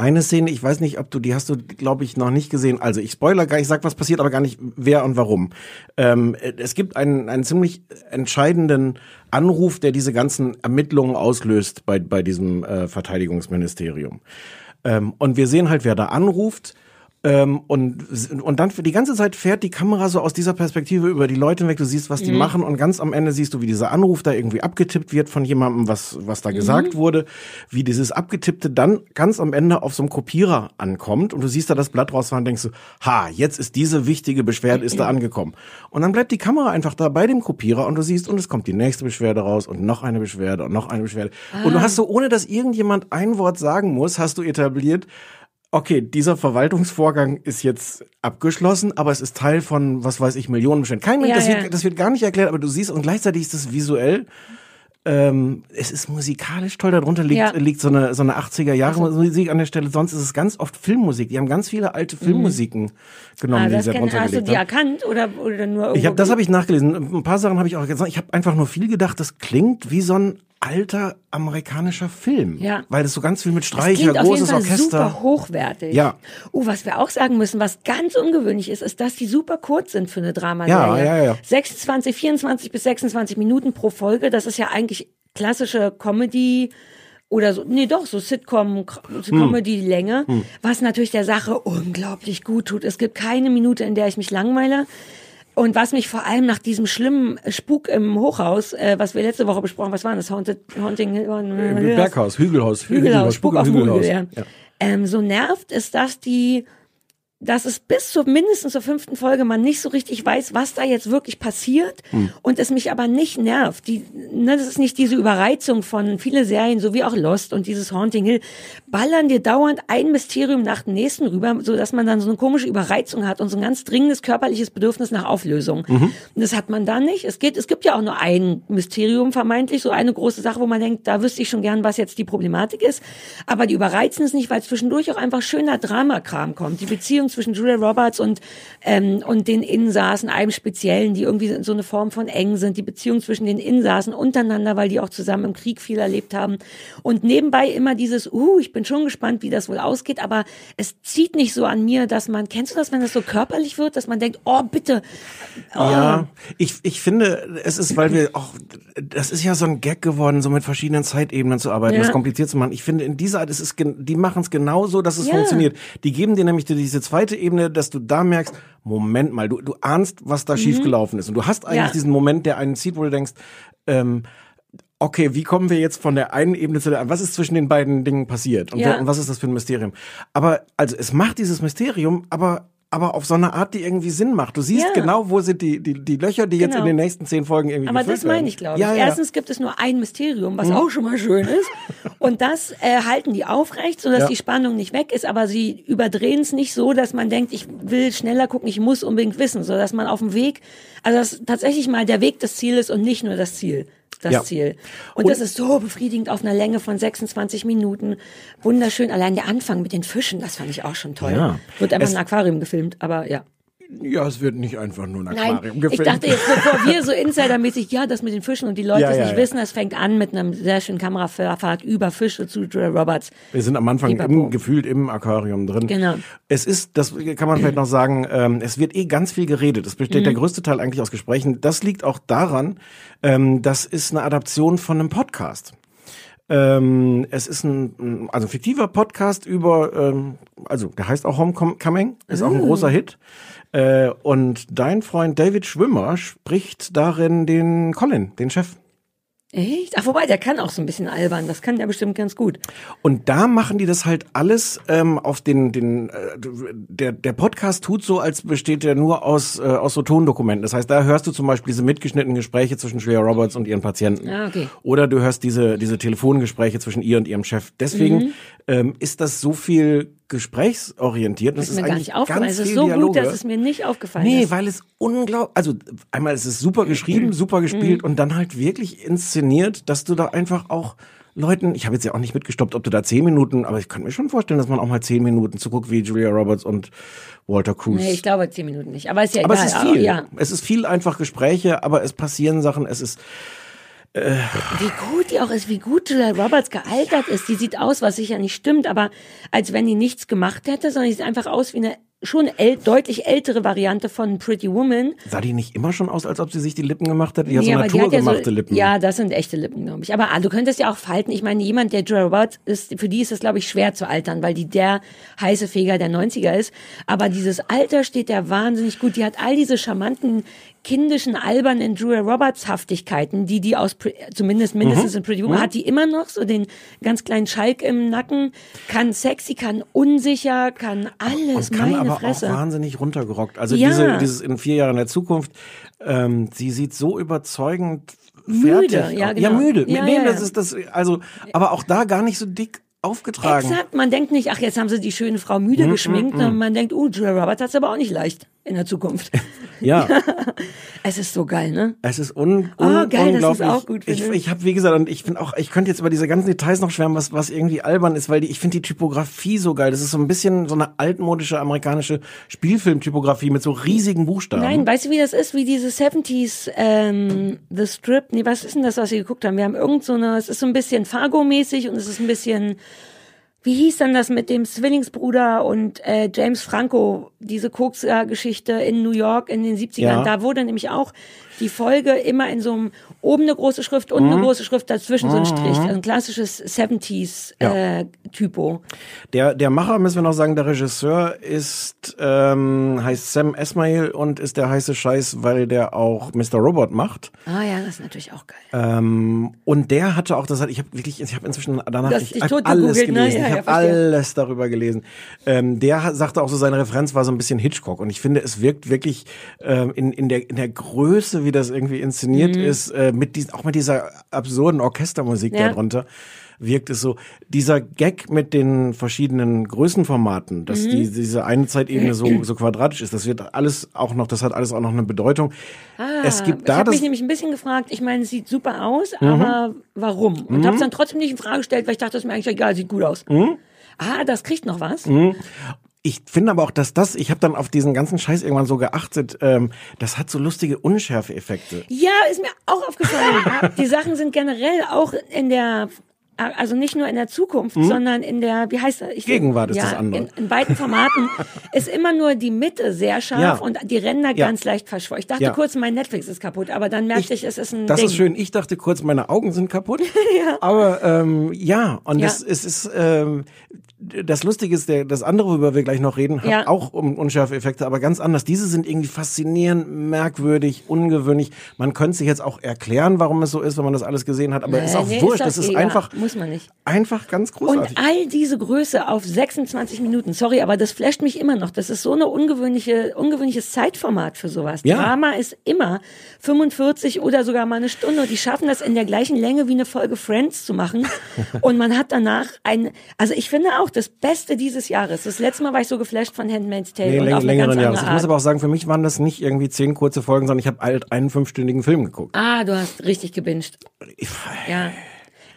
eine Szene, ich weiß nicht, ob du die hast du, glaube ich, noch nicht gesehen. Also ich spoiler gar, ich sag, was passiert, aber gar nicht wer und warum. Ähm, es gibt einen, einen ziemlich entscheidenden Anruf, der diese ganzen Ermittlungen auslöst bei, bei diesem äh, Verteidigungsministerium. Ähm, und wir sehen halt, wer da anruft. Ähm, und, und dann für die ganze Zeit fährt die Kamera so aus dieser Perspektive über die Leute hinweg. Du siehst, was die machen. Und ganz am Ende siehst du, wie dieser Anruf da irgendwie abgetippt wird von jemandem, was, was da gesagt wurde, wie dieses Abgetippte dann ganz am Ende auf so einem Kopierer ankommt. Und du siehst da das Blatt rausfahren und denkst du, ha, jetzt ist diese wichtige Beschwerde ist da angekommen. Und dann bleibt die Kamera einfach da bei dem Kopierer und du siehst, und es kommt die nächste Beschwerde raus und noch eine Beschwerde und noch eine Beschwerde. Und du hast so, ohne dass irgendjemand ein Wort sagen muss, hast du etabliert, okay, dieser Verwaltungsvorgang ist jetzt abgeschlossen, aber es ist Teil von, was weiß ich, Millionen Beständen. Kein Mensch, Ja, das, ja. Wird, das wird gar nicht erklärt, aber du siehst, und gleichzeitig ist es visuell. Ähm, es ist musikalisch toll, darunter liegt, Ja. Also liegt so eine, so eine 80er Jahre Musik an der Stelle. Sonst ist es ganz oft Filmmusik. Die haben ganz viele alte Filmmusiken genommen, Ah, die sie da kenn, drunter hast du die erkannt oder, oder nur irgendwo? Ich hab, das habe ich nachgelesen. Ein paar Sachen habe ich auch gesagt. Ich habe einfach nur viel gedacht, das klingt wie so ein alter amerikanischer Film. Ja. Weil das so ganz viel mit Streicher, klingt auf jeden großes Fall Orchester. super hochwertig. Ja. Oh, was wir auch sagen müssen, was ganz ungewöhnlich ist, ist, dass die super kurz sind für eine Dramaserie. Ja, ja, ja. 26, 24 bis 26 Minuten pro Folge. Das ist ja eigentlich klassische Comedy oder so, nee doch, so Sitcom, Hm. Comedy-Länge, was natürlich der Sache unglaublich gut tut. Es gibt keine Minute, in der ich mich langweile. Und was mich vor allem nach diesem schlimmen Spuk im Hochhaus, äh, was wir letzte Woche besprochen, was war das? Haunted, Haunting Hill? Äh, Berghaus, Hügelhaus, Hügelhaus, Spuk auf dem Hügelhaus. Hügel, ja. Ähm, so nervt ist, dass die, dass es bis zur mindestens zur fünften Folge man nicht so richtig weiß, was da jetzt wirklich passiert Hm. und es mich aber nicht nervt. Die, ne, das ist nicht diese Überreizung von viele Serien, so wie auch Lost und dieses Haunting Hill, ballern dir dauernd ein Mysterium nach dem nächsten rüber, so dass man dann so eine komische Überreizung hat und so ein ganz dringendes körperliches Bedürfnis nach Auflösung. Mhm. Und das hat man da nicht. Es geht, es gibt ja auch nur ein Mysterium vermeintlich, so eine große Sache, wo man denkt, da wüsste ich schon gern, was jetzt die Problematik ist. Aber die überreizen es nicht, weil zwischendurch auch einfach schöner Dramakram kommt. Die Beziehung zwischen Julia Roberts und, ähm, und den Insassen, einem Speziellen, die irgendwie so eine Form von eng sind. Die Beziehung zwischen den Insassen untereinander, weil die auch zusammen im Krieg viel erlebt haben. Und nebenbei immer dieses, uh, ich bin schon gespannt, wie das wohl ausgeht, aber es zieht nicht so an mir, dass man, kennst du das, wenn das so körperlich wird, dass man denkt, oh, bitte. Oh. Ja, ich, ich finde, es ist, weil wir auch, das ist ja so ein Gag geworden, so mit verschiedenen Zeitebenen zu arbeiten, Ja. das kompliziert zu machen. Ich finde, in dieser Art, es ist, die machen es genau so, dass es Ja. funktioniert. Die geben dir nämlich diese zweite Ebene, dass du da merkst, Moment mal, du, du ahnst, was da schiefgelaufen ist. Und du hast eigentlich Mhm. Ja. diesen Moment, der einen zieht, wo du denkst, ähm, okay, wie kommen wir jetzt von der einen Ebene zu der anderen? Was ist zwischen den beiden Dingen passiert? Und, Ja. wer, und was ist das für ein Mysterium? Aber, also, es macht dieses Mysterium, aber, aber auf so eine Art, die irgendwie Sinn macht. Du siehst Ja. genau, wo sind die, die, die Löcher, die jetzt Genau. in den nächsten zehn Folgen irgendwie Aber das meine ich, glaube ich. Ja, ja. Erstens gibt es nur ein Mysterium, was auch schon mal schön ist. Und das äh, halten die aufrecht, sodass Ja. die Spannung nicht weg ist. Aber sie überdrehen es nicht so, dass man denkt, ich will schneller gucken, ich muss unbedingt wissen. Sodass man auf dem Weg, also dass tatsächlich mal der Weg das Ziel ist und nicht nur das Ziel. Das Ja. Ziel. Und, Und- das ist so befriedigend auf einer Länge von 26 Minuten. Wunderschön. Allein der Anfang mit den Fischen, das fand ich auch schon toll. Ja. Wird einfach Es- ein Aquarium gefilmt, aber ja. Ja, es wird nicht einfach nur ein Nein, Aquarium ich gefilmt. dachte jetzt, bevor wir so insidermäßig, ja, das mit den Fischen und die Leute Ja, es ja, nicht ja. wissen, es fängt an mit einem sehr schönen Kamerafahrt über Fische zu Julia Roberts. Wir sind am Anfang im, gefühlt im Aquarium drin. Genau. Es ist, das kann man vielleicht noch sagen, ähm, es wird eh ganz viel geredet. Es besteht Mhm. der größte Teil eigentlich aus Gesprächen. Das liegt auch daran, ähm, das ist eine Adaption von einem Podcast. Ähm, es ist ein, also ein fiktiver Podcast über, ähm, also der heißt auch Homecoming, ist auch ein großer Hit. Äh, und dein Freund David Schwimmer spricht darin den Colin, den Chef. Echt? Ach, wobei, der kann auch so ein bisschen albern. Das kann der bestimmt ganz gut. Und da machen die das halt alles ähm, auf den, den äh, der, der Podcast tut so, als besteht der nur aus, äh, aus so Tondokumenten. Das heißt, da hörst du zum Beispiel diese mitgeschnittenen Gespräche zwischen Julia Roberts und ihren Patienten. Ah, okay. Oder du hörst diese, diese Telefongespräche zwischen ihr und ihrem Chef. Deswegen Mhm. ähm, ist das so viel gesprächsorientiert. Das ist mir gar nicht aufgefallen. Es ist so Dialoge. gut, dass es mir nicht aufgefallen Nee, ist. weil es unglaublich, also einmal ist es super geschrieben, super Mhm. gespielt und dann halt wirklich inszeniert, dass du da einfach auch Leuten, ich habe jetzt ja auch nicht mitgestoppt, ob du da zehn Minuten, aber ich könnte mir schon vorstellen, dass man auch mal zehn Minuten zuguckt, wie Julia Roberts und Walter Cruz. Nee, ich glaube zehn Minuten nicht. Aber ist ja aber egal. es ist viel. Ja. Es ist viel einfach Gespräche, aber es passieren Sachen, es ist Wie gut die auch ist, wie gut Julia Roberts gealtert ist. Die sieht aus, was sicher nicht stimmt, aber als wenn die nichts gemacht hätte, sondern die sieht einfach aus wie eine schon äl deutlich ältere Variante von Pretty Woman. sah die nicht immer schon aus, als ob sie sich die Lippen gemacht hätte? Die hat Nee, so aber die hat ja naturgemachte so, Lippen. Ja, das sind echte Lippen, glaube ich. Aber ah, du könntest ja auch falten. Ich meine, jemand, der Julia Roberts ist, für die ist es, glaube ich, schwer zu altern, weil die der heiße Feger der 90er ist. Aber dieses Alter steht der wahnsinnig gut. Die hat all diese charmanten, kindischen, albernen Julia Roberts Haftigkeiten, die die aus, zumindest mindestens Mhm. in Pretty Woman, hat die immer noch so den ganz kleinen Schalk im Nacken, kann sexy, kann unsicher, kann alles, und kann meine aber Fresse. auch wahnsinnig runtergerockt. Also Ja. diese, dieses in vier Jahren der Zukunft, ähm, sie sieht so überzeugend Müde, fertig. ja, aus. genau. ja müde. Ja, nee, ja, das ja. ist das. Also, aber auch da gar nicht so dick. Aufgetragen. Exakt, man denkt nicht, ach, jetzt haben sie die schöne Frau müde Mhm, geschminkt, sondern man denkt, uh, Julia Roberts hat's aber auch nicht leicht in der Zukunft. Ja, es ist so geil, ne? es ist un, Oh, un geil, dass unglaublich. du's auch gut ich ich habe wie gesagt und ich finde auch, ich könnte jetzt über diese ganzen Details noch schwärmen, was was irgendwie albern ist, weil die, ich finde die Typografie so geil. Das ist so ein bisschen so eine altmodische amerikanische Spielfilmtypografie mit so riesigen Buchstaben. Nein, weißt du, wie das ist? Wie diese 70s, ähm, The Strip. Nee, was ist denn das, was wir geguckt haben? Wir haben irgend so eine, es ist so ein bisschen Fargo-mäßig und es ist ein bisschen, wie hieß dann das mit dem Zwillingsbruder und äh, James Franco, diese Koks-Geschichte in New York in den 70ern. Ja. Da wurde nämlich auch die Folge immer in so einem, oben eine große Schrift und Mhm. eine große Schrift dazwischen so ein Strich. Also ein klassisches 70s äh, Typo. Der, der Macher, müssen wir noch sagen, der Regisseur ist, ähm, heißt Sam Esmail und ist der heiße Scheiß, weil der auch Mr. Robot macht. Ah ja, das ist natürlich auch geil. Ähm, und der hatte auch, das hat, ich habe wirklich, ich habe inzwischen danach ich dich hab alles ne? gelesen, Ja, ich ja, habe verstehe. alles darüber gelesen. Ähm, der sagte auch so, seine Referenz war so ein bisschen Hitchcock und ich finde, es wirkt wirklich ähm, in, in, der, in der Größe, wie das irgendwie inszeniert Mhm. ist, äh, mit diesen, auch mit dieser absurden Orchestermusik Ja. darunter wirkt es so, dieser Gag mit den verschiedenen Größenformaten, dass Mhm. die, diese eine Zeitebene so, so quadratisch ist, das wird alles auch noch, das hat alles auch noch eine Bedeutung. es gibt ich da habe das, mich nämlich ein bisschen gefragt, ich meine, es sieht super aus, Mhm. aber warum? Und habe es dann trotzdem nicht in Frage gestellt, weil ich dachte, das ist mir eigentlich egal, sieht gut aus. Mhm. Ah, das kriegt noch was. Ich finde aber auch, dass das, ich habe dann auf diesen ganzen Scheiß irgendwann so geachtet, ähm, das hat so lustige Unschärfe-Effekte. Ja, ist mir auch aufgefallen. Die Sachen sind generell auch in der also nicht nur in der Zukunft, sondern in der, wie heißt das? Ich. Gegenwart ist ja, das andere. In, in beiden Formaten ist immer nur die Mitte sehr scharf Ja. und die Ränder Ja. ganz leicht verschwommen. Ich dachte Ja. kurz, mein Netflix ist kaputt, aber dann merkte ich, es ist ein Das Ding. ist schön. Ich dachte kurz, meine Augen sind kaputt. Aber ähm, ja, und Ja. das es ist ähm, das Lustige ist, der, das andere, worüber wir gleich noch reden, hat Ja. auch um unschärfe Effekte, aber ganz anders. Diese sind irgendwie faszinierend, merkwürdig, ungewöhnlich. Man könnte sich jetzt auch erklären, warum es so ist, wenn man das alles gesehen hat, aber ist auch Nee, wurscht. doch das ist eh, einfach, muss man nicht. einfach ganz Und großartig. all diese Größe auf 26 Minuten, sorry, aber das flasht mich immer noch. Das ist so eine ungewöhnliche, ungewöhnliches Zeitformat für sowas. Ja. Drama ist immer 45 oder sogar mal eine Stunde. Und die schaffen das in der gleichen Länge wie eine Folge Friends zu machen. Und man hat danach ein, also ich finde auch das Beste dieses Jahres. Das letzte Mal war ich so geflasht von Handmaid's Tale Nee, und läng auf längeren ganz Jahres. Ich muss aber auch sagen, für mich waren das nicht irgendwie zehn kurze Folgen, sondern ich habe halt einen fünfstündigen Film geguckt. Ah, du hast richtig gebinged. Ja.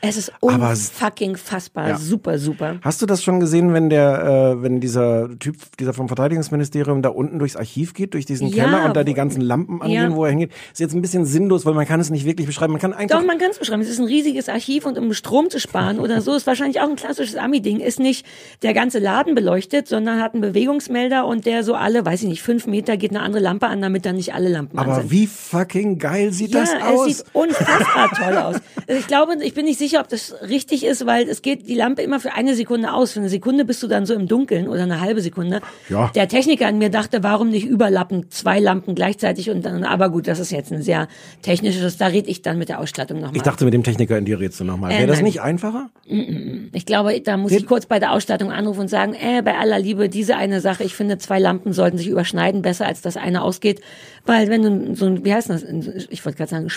Es ist unfucking fassbar. Ja. Super, super. Hast du das schon gesehen, wenn der, äh, wenn dieser Typ, dieser vom Verteidigungsministerium da unten durchs Archiv geht, durch diesen Ja, Keller und da die ganzen Lampen angehen, Ja. wo er hingeht? Ist jetzt ein bisschen sinnlos, weil man kann es nicht wirklich beschreiben. Man kann einfach. Doch, man kann es beschreiben. Es ist ein riesiges Archiv und um Strom zu sparen oder so, ist wahrscheinlich auch ein klassisches Ami-Ding. Ist nicht der ganze Laden beleuchtet, sondern hat einen Bewegungsmelder und der so alle, weiß ich nicht, fünf Meter geht eine andere Lampe an, damit dann nicht alle Lampen an aber sind. wie fucking geil sieht ja, das es aus? sieht unfassbar toll aus. Ich glaube, ich bin nicht sicher, ob das richtig ist, weil es geht die Lampe immer für eine Sekunde aus. Für eine Sekunde bist du dann so im Dunkeln oder eine halbe Sekunde. Ja. Der Techniker an mir dachte, warum nicht überlappen, zwei Lampen gleichzeitig und dann, aber gut, das ist jetzt ein sehr technisches, da rede ich dann mit der Ausstattung nochmal. ich dachte, mit dem Techniker in dir redest du nochmal. Äh, Wäre das nein. nicht einfacher? Ich glaube, da muss ich kurz bei der Ausstattung anrufen und sagen, äh, bei aller Liebe, diese eine Sache, ich finde, zwei Lampen sollten sich überschneiden, besser als das eine ausgeht. Weil wenn du so ein, wie heißt das, ich wollte gerade sagen,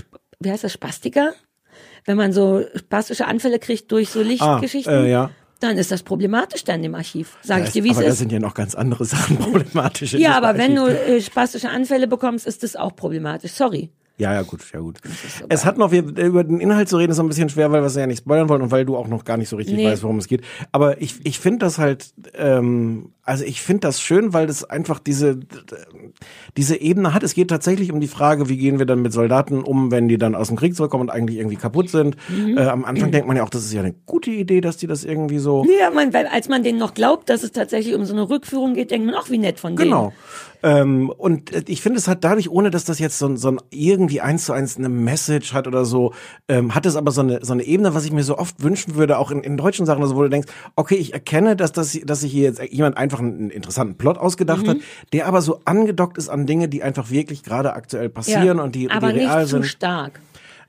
wie heißt das, Spastiker? Wenn man so spastische Anfälle kriegt durch so Lichtgeschichten, äh, ja. dann ist das problematisch dann im Archiv. Sag ich dir, wie es aber da ist. sind ja noch ganz andere Sachen problematisch. Ja, aber wenn du Archiv. äh, spastische Anfälle bekommst, ist das auch problematisch. Sorry. Ja, ja, gut, ja, gut. Es hat noch, wir, über den Inhalt zu reden, ist so ein bisschen schwer, weil wir es ja nicht spoilern wollen und weil du auch noch gar nicht so richtig Nee. weißt, worum es geht. Aber ich, ich finde das halt, ähm, also ich finde das schön, weil das einfach diese, diese Ebene hat. Es geht tatsächlich um die Frage, wie gehen wir dann mit Soldaten um, wenn die dann aus dem Krieg zurückkommen und eigentlich irgendwie kaputt sind. Mhm. Äh, am Anfang denkt man ja auch, das ist ja eine gute Idee, dass die das irgendwie so. Ja, man, weil als man denen noch glaubt, dass es tatsächlich um so eine Rückführung geht, denkt man auch, wie nett von denen. Genau. Ähm, und äh, ich finde, es hat dadurch, ohne dass das jetzt so, so ein irgendwie eins zu eins eine Message hat oder so, ähm, hat es aber so eine, so eine Ebene, was ich mir so oft wünschen würde, auch in, in deutschen Sachen, also wo du denkst, okay, ich erkenne, dass, das, dass sich hier jetzt jemand einfach einen, einen interessanten Plot ausgedacht Mhm. hat, der aber so angedockt ist an Dinge, die einfach wirklich gerade aktuell passieren und die, aber die real nicht zu sind. stark.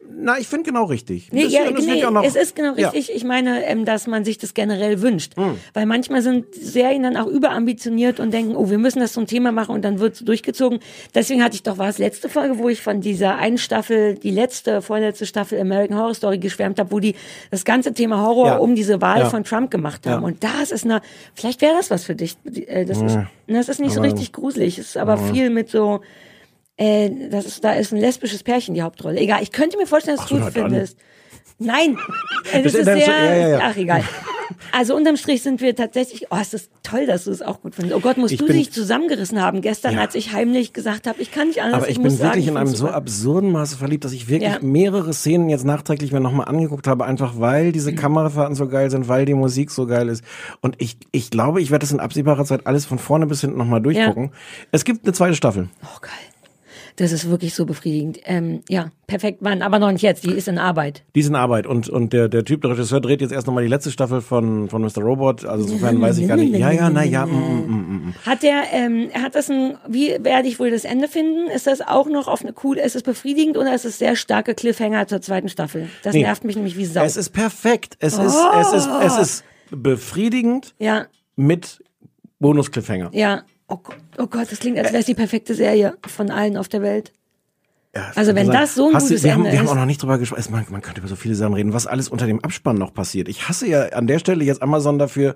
Na, ich finde genau richtig. Nee, Das- ja, das nee ja es ist genau Ja. richtig. Ich meine, ähm, dass man sich das generell wünscht. Hm. Weil manchmal sind Serien dann auch überambitioniert und denken, oh, wir müssen das zum Thema machen und dann wird es durchgezogen. Deswegen hatte ich doch, war es letzte Folge, wo ich von dieser einen Staffel, die letzte, vorletzte Staffel American Horror Story geschwärmt habe, wo die das ganze Thema Horror Ja. um diese Wahl Ja. von Trump gemacht haben. Ja. Und das ist eine, vielleicht wäre das was für dich. Äh, Das ist, das ist nicht so richtig gruselig. Es ist aber viel mit so, äh, das ist, da ist ein lesbisches Pärchen die Hauptrolle. Egal, ich könnte mir vorstellen, dass du es gut findest. Nein, das Das ist sehr, so- ja, ja, ja. ach egal. Also unterm Strich sind wir tatsächlich, oh, es ist toll, dass du es auch gut findest. Oh Gott, musst Ich du bin- dich zusammengerissen haben gestern, Ja. als ich heimlich gesagt habe, ich kann nicht anders. Aber ich, muss bin sagen, wirklich ich in einem so absurden Maße verliebt, dass ich wirklich Ja. mehrere Szenen jetzt nachträglich mir nochmal angeguckt habe, einfach weil diese Mhm. Kamerafahrten so geil sind, weil die Musik so geil ist. Und ich, ich glaube, ich werde das in absehbarer Zeit alles von vorne bis hinten nochmal durchgucken. Es gibt eine zweite Staffel. Oh geil. Das ist wirklich so befriedigend. Ähm, ja, perfekt, Mann, aber noch nicht jetzt, die ist in Arbeit. Die ist in Arbeit und, und der, der Typ, der Regisseur, dreht jetzt erst nochmal die letzte Staffel von, von Mr. Robot. Also insofern weiß ich gar nicht. Ja, ja, na ja. Mm, mm, mm, mm. Hat der, ähm, hat das ein, wie werde ich wohl das Ende finden? Ist das auch noch auf eine cool, ist es befriedigend oder ist es sehr starke Cliffhanger zur zweiten Staffel? Das Nee. nervt mich nämlich wie Sau. Es ist perfekt. Es ist, Oh. es ist, es ist befriedigend ja, mit Bonus-Cliffhanger. ja. Oh Gott, oh Gott, das klingt, als wäre es die perfekte Serie von allen auf der Welt. Ja, Also wenn kann das so ein Hast du- gutes wir haben, Ende wir haben auch noch nicht drüber gesprochen. Man, man könnte über so viele Sachen reden, was alles unter dem Abspann noch passiert. Ich hasse ja an der Stelle jetzt Amazon dafür.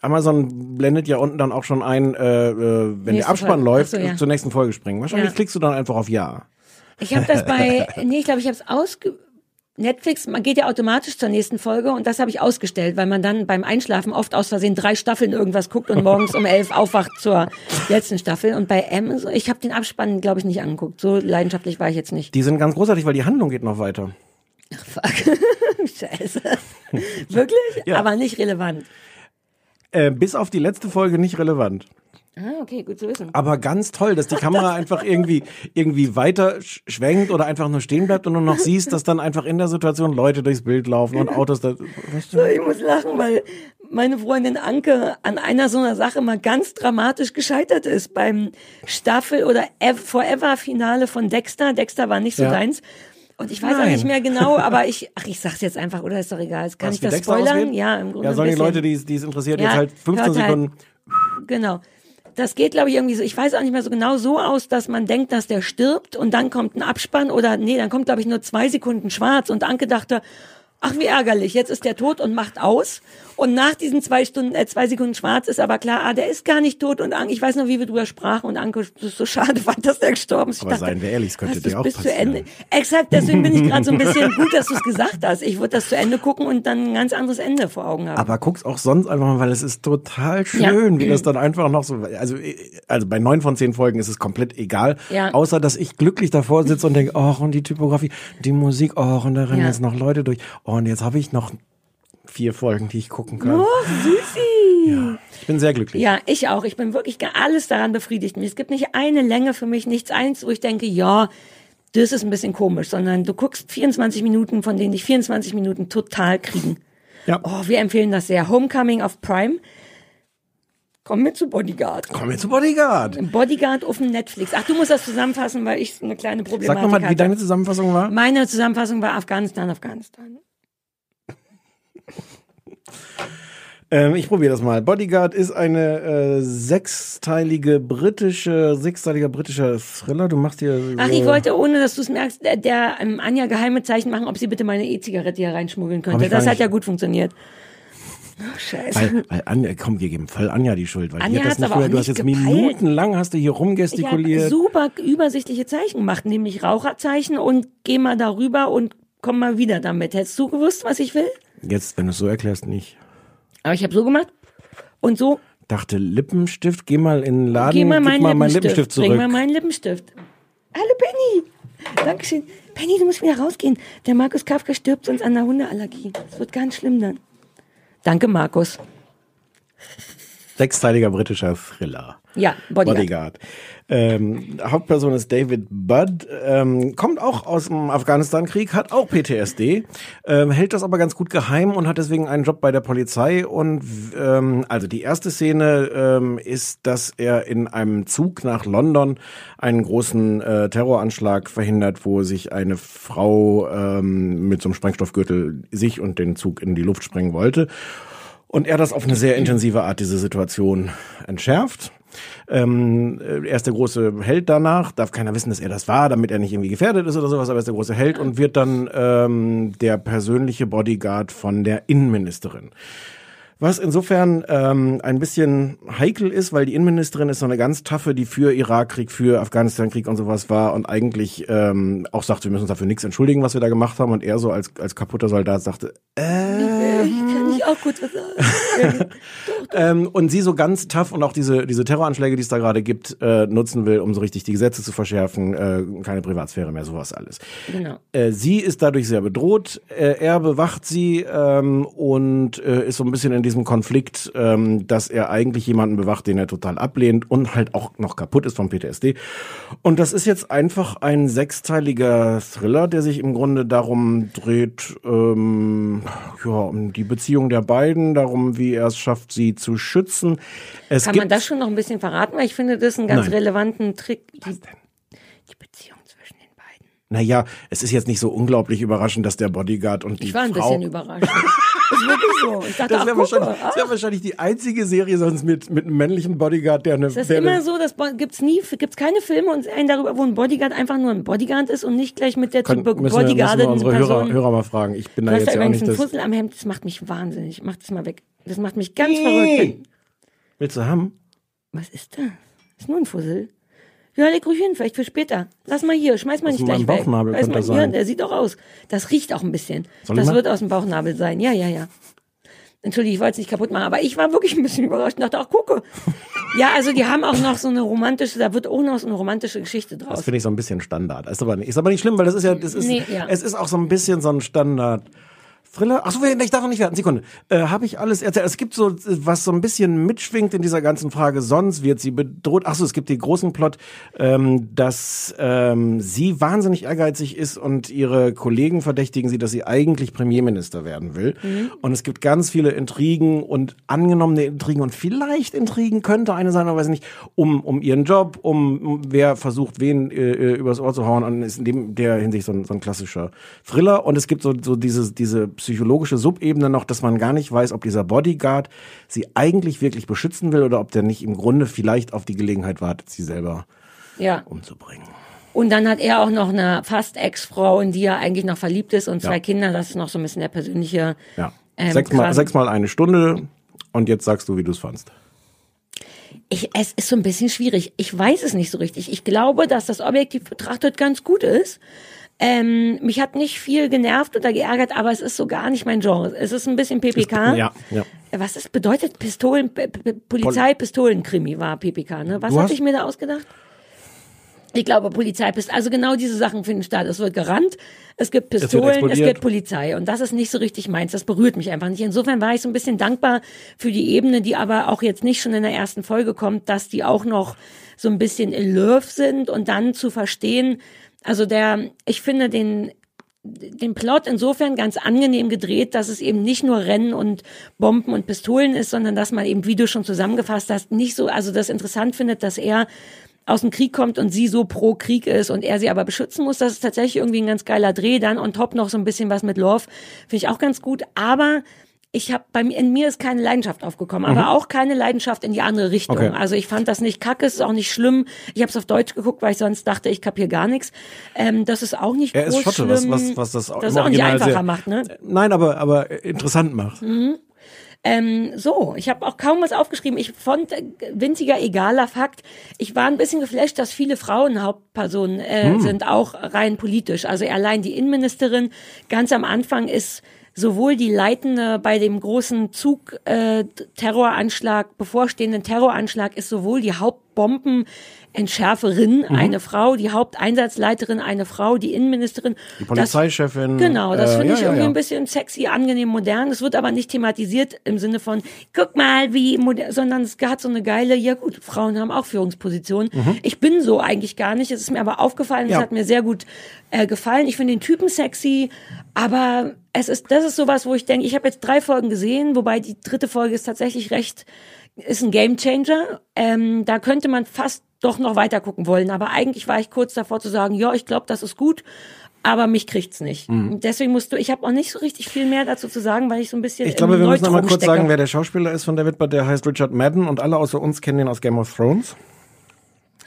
Amazon blendet ja unten dann auch schon ein, äh, äh, wenn der Nächste Abspann Folge. läuft, so, ja. zur nächsten Folge springen. Wahrscheinlich Ja. klickst du dann einfach auf Ja. Ich habe das bei, nee, ich glaube, ich habe es ausge... Netflix, man geht ja automatisch zur nächsten Folge und das habe ich ausgestellt, weil man dann beim Einschlafen oft aus Versehen drei Staffeln irgendwas guckt und morgens um elf aufwacht zur letzten Staffel. Und bei Amazon, ich habe den Abspann, glaube ich, nicht angeguckt. So leidenschaftlich war ich jetzt nicht. Die sind ganz großartig, weil die Handlung geht noch weiter. Fuck. Scheiße. Wirklich? Ja. Aber nicht relevant. Äh, bis auf die letzte Folge nicht relevant. Ah, okay, gut zu wissen. Aber ganz toll, dass die Kamera einfach irgendwie, irgendwie weiter sch- schwenkt oder einfach nur stehen bleibt und du noch siehst, dass dann einfach in der Situation Leute durchs Bild laufen und Autos da. Weißt du? So, ich muss lachen, weil meine Freundin Anke an einer so einer Sache mal ganz dramatisch gescheitert ist beim Staffel- oder Ev- Forever-Finale von Dexter. Dexter war nicht so Ja. deins. Und ich weiß auch Nein. nicht mehr genau, aber ich, ach, ich sag's jetzt einfach, oder ist doch egal. Jetzt kann Was, ich das Dexter spoilern? ausgeht? Ja, im Grunde Ja, sollen die Leute, die es interessiert, Ja, jetzt halt 15 hört halt- Sekunden. Genau. Das geht, glaube ich, irgendwie so. Ich weiß auch nicht mehr so genau so aus, dass man denkt, dass der stirbt und dann kommt ein Abspann oder nee, dann kommt, glaube ich, nur zwei Sekunden schwarz und Anke dachte, ach wie ärgerlich, jetzt ist der tot und macht aus. Und nach diesen zwei Stunden, äh, zwei Sekunden schwarz ist aber klar, ah, der ist gar nicht tot und Anke, ich weiß noch, wie wir drüber sprachen und Anke das so schade fand, dass der gestorben ist. Ich Aber seien wir ehrlich, es könnte dir auch bis zu passieren. Ende. Exakt, deswegen bin ich gerade so ein bisschen gut, dass du es gesagt hast. Ich würde das zu Ende gucken und dann ein ganz anderes Ende vor Augen haben. Aber guck's auch sonst einfach mal, weil es ist total schön, wie das dann einfach noch so, also, also bei neun von zehn Folgen ist es komplett egal. Ja. Außer, dass ich glücklich davor sitze und denke, oh, und die Typografie, die Musik, oh, und da rennen Ja. jetzt noch Leute durch. Oh, und jetzt habe ich noch vier Folgen, die ich gucken kann. Oh, süßi. Ich bin sehr glücklich. Ja, ich auch. Ich bin wirklich alles daran befriedigt. Es gibt nicht eine Länge für mich, nichts eins, wo ich denke, ja, das ist ein bisschen komisch, sondern du guckst 24 Minuten, von denen dich 24 Minuten total kriegen. Ja. Oh, wir empfehlen das sehr. Homecoming auf Prime. Komm mit zu Bodyguard. Kommen wir zu Bodyguard. Bodyguard auf dem Netflix. Ach, du musst das zusammenfassen, weil ich eine kleine Problematik Sag nochmal, wie deine Zusammenfassung war. Meine Zusammenfassung war Afghanistan, Afghanistan. Ähm, ich probiere das mal. Bodyguard ist eine äh, sechsteilige britische, sechsteiliger britischer Thriller. Du machst hier. So Ach, ich wollte, ohne dass du es merkst, der, der ähm, Anja geheime Zeichen machen, ob sie bitte meine E-Zigarette hier reinschmuggeln könnte. ich Das hat ja gut funktioniert. Ach, scheiße. Weil, weil Anja, komm, wir geben voll Anja die Schuld, weil Anja die hat das nicht auch du hast jetzt gepeilt. minutenlang hast du hier Ich rumgestikuliert. super übersichtliche Zeichen gemacht, nämlich Raucherzeichen und geh mal darüber und komm mal wieder damit. Hättest du gewusst, was ich will? Jetzt, wenn du es so erklärst, nicht. Aber ich habe so gemacht und so. Dachte, Lippenstift, geh mal in den Laden, Geh mal meinen mal meinen Lippenstift. Lippenstift zurück. Bring mal meinen Lippenstift. Hallo Penny. Dankeschön. Penny, du musst wieder rausgehen. Der Markus Kafka stirbt sonst an der Hundeallergie. Das wird ganz schlimm dann. Danke, Markus. Sechsteiliger britischer Thriller. Ja, Bodyguard. Bodyguard. Ähm, Hauptperson ist David Budd, ähm, kommt auch aus dem Afghanistan-Krieg, hat auch PTSD, ähm, hält das aber ganz gut geheim und hat deswegen einen Job bei der Polizei. Und ähm, also die erste Szene ähm, ist, dass er in einem Zug nach London einen großen äh, Terroranschlag verhindert, wo sich eine Frau ähm, mit so einem Sprengstoffgürtel sich und den Zug in die Luft sprengen wollte. Und er das auf eine sehr intensive Art diese Situation entschärft. Ähm, er ist der große Held danach, darf keiner wissen, dass er das war, damit er nicht irgendwie gefährdet ist oder sowas, aber er ist der große Held und wird dann ähm, der persönliche Bodyguard von der Innenministerin. Was insofern ähm, ein bisschen heikel ist, weil die Innenministerin ist so eine ganz taffe, die für Irakkrieg, für Afghanistankrieg und sowas war und eigentlich ähm, auch sagte, wir müssen uns dafür nichts entschuldigen, was wir da gemacht haben. Und er so als, als kaputter Soldat sagte, äh, Ich kann nicht auch gut was sagen. ähm, und sie so ganz tough und auch diese, diese Terroranschläge, die es da gerade gibt, äh, nutzen will, um so richtig die Gesetze zu verschärfen, äh, keine Privatsphäre mehr, sowas alles. Genau. Äh, sie ist dadurch sehr bedroht, äh, er bewacht sie ähm, und äh, ist so ein bisschen in diesem Konflikt, ähm, dass er eigentlich jemanden bewacht, den er total ablehnt und halt auch noch kaputt ist vom PTSD. Und das ist jetzt einfach ein sechsteiliger Thriller, der sich im Grunde darum dreht, ähm, ja, um die Beziehung der beiden, darum, wie er es schafft, sie zu schützen. Es Kann man das schon noch ein bisschen verraten? Weil ich finde, das ist ein ganz Nein. relevanten Trick. Die, die Beziehung zwischen den beiden. Naja, es ist jetzt nicht so unglaublich überraschend, dass der Bodyguard und die Ich war ein Frau bisschen überrascht. ist wirklich so. Ich dachte, Das wäre wahrscheinlich, mal, das wär wahrscheinlich die einzige Serie sonst mit, mit einem männlichen Bodyguard, der eine. Das ist immer so, das gibt's nie, gibt's keine Filme und einen darüber, wo ein Bodyguard einfach nur ein Bodyguard ist und nicht gleich mit der be- müssen, wir, müssen unsere Hörer, Person. Hörer mal fragen. Ich bin Du da hast jetzt ja auch nicht einen das. Fussel am Hemd, das macht mich wahnsinnig. Mach das mal weg. Das macht mich ganz verrückt. Willst du haben? Was ist das? Ist nur ein Fussel. Ja, leg ruhig hin, vielleicht für später. Lass mal hier, schmeiß mal Aus nicht gleich weg. Bauchnabel Weiß könnte mal, das Ja, sein. der sieht auch aus. Das riecht auch ein bisschen. Soll das wird aus dem Bauchnabel sein. Ja, ja, ja. Entschuldige, ich wollte es nicht kaputt machen, aber ich war wirklich ein bisschen überrascht und dachte, ach, gucke. Ja, also die haben auch noch so eine romantische, da wird auch noch so eine romantische Geschichte Das draus. finde ich so ein bisschen Standard. Ist aber nicht, ist aber nicht schlimm, weil das ist ja, das ist, Nee, ja. es ist auch so ein bisschen so ein Standard. Thriller? Achso, ich darf noch nicht werden. Sekunde. Äh, Habe ich alles erzählt? Es gibt so, was so ein bisschen mitschwingt in dieser ganzen Frage. Sonst wird sie bedroht. Achso, es gibt den großen Plot, ähm, dass ähm, sie wahnsinnig ehrgeizig ist und ihre Kollegen verdächtigen sie, dass sie eigentlich Premierminister werden will. Und es gibt ganz viele Intrigen und angenommene Intrigen und vielleicht Intrigen könnte eine sein, aber weiß ich nicht, um, um ihren Job, um, um wer versucht, wen äh, äh, übers Ohr zu hauen. Und ist in dem, der Hinsicht so ein, so ein klassischer Thriller. Und es gibt so, so diese, diese psychologische Subebene noch, dass man gar nicht weiß, ob dieser Bodyguard sie eigentlich wirklich beschützen will oder ob der nicht im Grunde vielleicht auf die Gelegenheit wartet, sie selber Ja. umzubringen. Und dann hat er auch noch eine fast Ex-Frau, in die er eigentlich noch verliebt ist und zwei Ja. Kinder. Das ist noch so ein bisschen der persönliche. Ja. Ähm, sechsmal, sechsmal eine Stunde und jetzt sagst du, wie du es fandst. Ich, es ist so ein bisschen schwierig. Ich weiß es nicht so richtig. Ich glaube, dass das objektiv betrachtet ganz gut ist. Ähm, mich hat nicht viel genervt oder geärgert, aber es ist so gar nicht mein Genre. Es ist ein bisschen PPK. Ja, ja. Was ist bedeutet Pistolen, P P Polizei, Pistolenkrimi war PPK, ne? Was hatte ich mir da ausgedacht? Ich glaube, Polizei, Pist- also genau diese Sachen finden statt. Es wird gerannt, es gibt Pistolen, es, explodiert. gibt Polizei. Und das ist nicht so richtig meins. Das berührt mich einfach nicht. Insofern war ich so ein bisschen dankbar für die Ebene, die aber auch jetzt nicht schon in der ersten Folge kommt, dass die auch noch so ein bisschen in Love sind und dann zu verstehen, also der, ich finde den, den Plot insofern ganz angenehm gedreht, dass es eben nicht nur Rennen und Bomben und Pistolen ist, sondern dass man eben, wie du schon zusammengefasst hast, nicht so, also das interessant findet, dass er aus dem Krieg kommt und sie so pro Krieg ist und er sie aber beschützen muss. Das ist tatsächlich irgendwie ein ganz geiler Dreh. Dann on top noch so ein bisschen was mit Love. Finde ich auch ganz gut. Aber ich habe bei mir in mir ist keine Leidenschaft aufgekommen, aber auch keine Leidenschaft in die andere Richtung. Okay. Also ich fand das nicht kacke, es ist auch nicht schlimm. Ich habe es auf Deutsch geguckt, weil ich sonst dachte, ich kapier gar nichts. Ähm, das ist auch nicht Er ist groß Schotte, was, schlimm. was, was das auch das im auch nicht einfacher sehr, macht, ne? Nein, aber, aber interessant macht. Ähm, so, ich habe auch kaum was aufgeschrieben. Ich fand äh, winziger egaler Fakt. Ich war ein bisschen geflasht, dass viele Frauen Hauptpersonen äh, sind, auch rein politisch. Also allein die Innenministerin ganz am Anfang ist sowohl die Leitende bei dem großen Zug äh, Terroranschlag, bevorstehenden Terroranschlag, ist sowohl die Haupt Bombenentschärferin, eine Frau, die Haupteinsatzleiterin, eine Frau, die Innenministerin. Die Polizeichefin. Das, genau, das äh, finde ja, ich ja, irgendwie ja. ein bisschen sexy, angenehm, modern. Es wird aber nicht thematisiert im Sinne von, guck mal, wie modern, sondern es hat so eine geile, ja gut, Frauen haben auch Führungspositionen. Ich bin so eigentlich gar nicht. Es ist mir aber aufgefallen, es Mhm. Ja. hat mir sehr gut äh, gefallen. Ich finde den Typen sexy, aber es ist, das ist sowas, wo ich denke, ich habe jetzt drei Folgen gesehen, wobei die dritte Folge ist tatsächlich recht, ist ein Gamechanger. Ähm, da könnte man fast doch noch weiter gucken wollen, aber eigentlich war ich kurz davor zu sagen, ja, ich glaube, das ist gut. Aber mich kriegt's nicht. Mhm. Deswegen musst du, ich habe auch nicht so richtig viel mehr dazu zu sagen, weil ich so ein bisschen Ich glaube, wir müssen noch mal kurz stecke. sagen, wer der Schauspieler ist von David. Der heißt Richard Madden und alle außer uns kennen ihn aus Game of Thrones.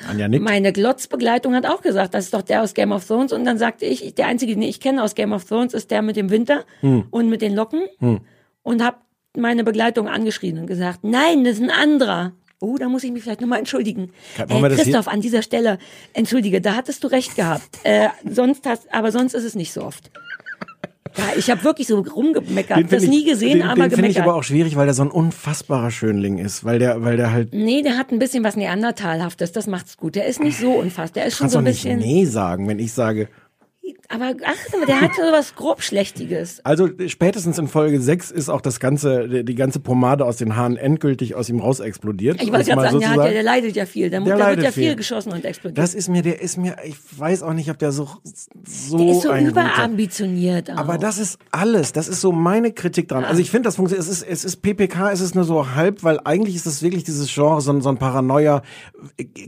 Anja nickt. Meine Glotzbegleitung hat auch gesagt, das ist doch der aus Game of Thrones. Und dann sagte ich, der einzige, den ich kenne aus Game of Thrones, ist der mit dem Winter Hm. und mit den Locken. Und habe meine Begleitung angeschrien und gesagt, nein, das ist ein anderer. Oh, da muss ich mich vielleicht nochmal entschuldigen. Kann- Äh, Christoph, an dieser Stelle, entschuldige, da hattest du recht gehabt. Äh, sonst hast, aber sonst ist es nicht so oft. Ja, ich habe wirklich so rumgemeckert, Den das find nie ich- gesehen, den, aber den finde gemeckert. ich aber auch schwierig, weil der so ein unfassbarer Schönling ist, weil der, weil der halt Nee, der hat ein bisschen was Neandertalhaftes, das macht's gut. Der ist nicht so unfassbar, der ist schon so ein nicht bisschen. nee sagen, wenn ich sage. Aber ach, der hat so was grob Schlechtiges. Also spätestens in Folge 6 ist auch das ganze, die ganze Pomade aus den Haaren endgüld aus ihm raus explodiert. Ich wollte gerade sagen, der, hat, ja, der leidet ja viel. Der, Der der wird ja viel viel. geschossen und explodiert. Das ist mir, der ist mir, ich weiß auch nicht, ob der so, so der ist so überambitioniert. Auch. Aber das ist alles. Das ist so meine Kritik dran. Also ich finde, das funktioniert. Es ist, es ist PPK, es ist nur so halb, weil eigentlich ist es wirklich dieses Genre, so, so ein Paranoia.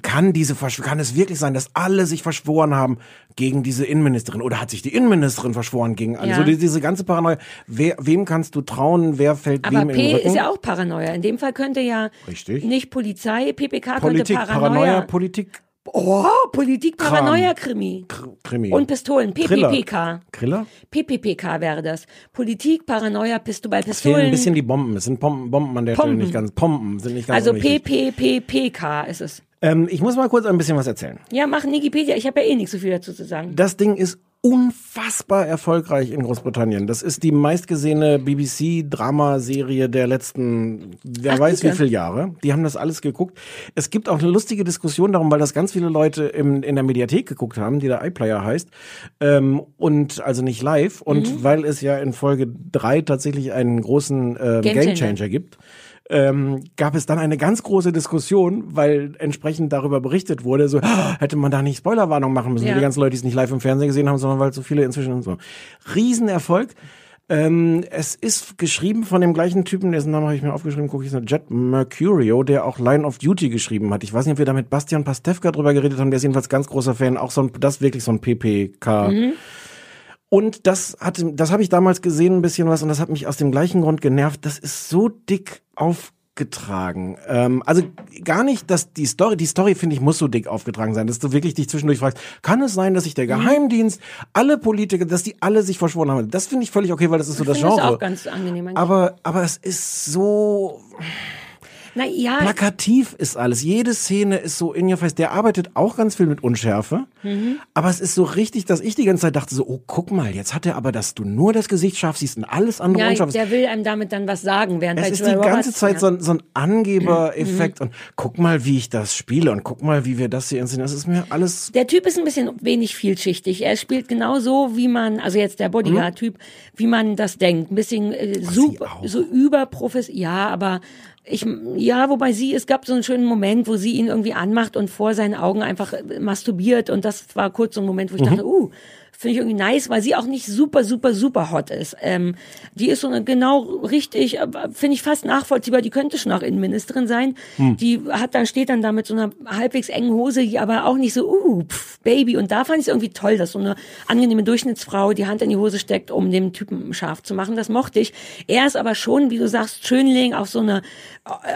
Kann diese, kann es wirklich sein, dass alle sich verschworen haben gegen diese Innenministerin? Oder hat sich die Innenministerin verschworen gegen alle? Ja. So die, diese ganze Paranoia. Wer, wem kannst du trauen? Wer fällt aber wem in den P Rücken? ist ja auch Paranoia. In dem Fall könnte ja Richtig. nicht Polizei, PPK Politik, könnte Paranoia, Paranoia. Politik, oh, Politik, Kram. Paranoia, Krimi. Krimi. Und Pistolen. PPPK. Kriller? PPPK wäre das. Politik, Paranoia, Pistol, bei Fehlen Pistolen. ein bisschen die Bomben. Es sind Bomben, Bomben an der Stelle Pompen. nicht ganz. Pompen sind nicht ganz also. PPPPK ist es. ähm, Ich muss mal kurz ein bisschen was erzählen. Ja, mach Wikipedia. Ich habe ja eh nicht so viel dazu zu sagen. Das Ding ist unfassbar erfolgreich in Großbritannien. Das ist die meistgesehene BBC-Dramaserie der letzten, wer Ach, weiß wie viele Jahre. Die haben das alles geguckt. Es gibt auch eine lustige Diskussion darum, weil das ganz viele Leute im, in der Mediathek geguckt haben, die der iPlayer heißt. Ähm, und also nicht live. Und Mhm. weil es ja in Folge drei tatsächlich einen großen ähm, Gamechanger. Gamechanger gibt, ähm, gab es dann eine ganz große Diskussion, weil entsprechend darüber berichtet wurde, so "Ah, hätte man da nicht Spoilerwarnung machen müssen, Ja. die ganzen Leute, die es nicht live im Fernsehen gesehen haben, sondern weil so viele inzwischen und so. Riesenerfolg. Ähm, es ist geschrieben von dem gleichen Typen, dessen Namen habe ich mir aufgeschrieben, gucke ich so, Jet Mercurio, der auch Line of Duty geschrieben hat. Ich weiß nicht, ob wir da mit Bastian Pastewka drüber geredet haben, der ist jedenfalls ganz großer Fan, auch so ein, das wirklich so ein PPK. Und das hatte, das habe ich damals gesehen, ein bisschen was, und das hat mich aus dem gleichen Grund genervt. Das ist so dick aufgetragen. Ähm, also gar nicht, dass die Story, die Story finde ich muss so dick aufgetragen sein, dass du wirklich dich zwischendurch fragst, kann es sein, dass sich der Geheimdienst, alle Politiker, dass die alle sich verschworen haben? Das finde ich völlig okay, weil das ist so das Ich Genre. das auch ganz angenehm. eigentlich. aber, aber es ist so Na ja, plakativ ist alles. Jede Szene ist so in your face. Der arbeitet auch ganz viel mit Unschärfe. Mhm. Aber es ist so richtig, dass ich die ganze Zeit dachte so, oh, guck mal, jetzt hat er aber, dass du nur das Gesicht scharf siehst und alles andere ja, unscharf ist. der will einem damit dann was sagen, während Es ist die ganze Roberts, Zeit ja. so ein, so ein Angebereffekt und guck mal, wie ich das spiele und guck mal, wie wir das hier inszenieren. Das ist mir alles Der Typ ist ein bisschen wenig vielschichtig. Er spielt genau so, wie man, also jetzt der Bodyguard-Typ, wie man das denkt. Ein bisschen äh, super, so überprofessionell. Ja, aber ich, ja, wobei sie, es gab so einen schönen Moment, wo sie ihn irgendwie anmacht und vor seinen Augen einfach masturbiert. Und das war kurz so ein Moment, wo ich dachte, uh, finde ich irgendwie nice, weil sie auch nicht super, super, super hot ist. Ähm, die ist so eine genau richtig, äh, finde ich fast nachvollziehbar. Die könnte schon auch Innenministerin sein. Die hat dann steht dann da mit so einer halbwegs engen Hose, die aber auch nicht so, uh, pff, Baby. Und da fand ich es irgendwie toll, dass so eine angenehme Durchschnittsfrau die Hand in die Hose steckt, um den Typen scharf zu machen. Das mochte ich. Er ist aber schon, wie du sagst, Schönling auf so eine,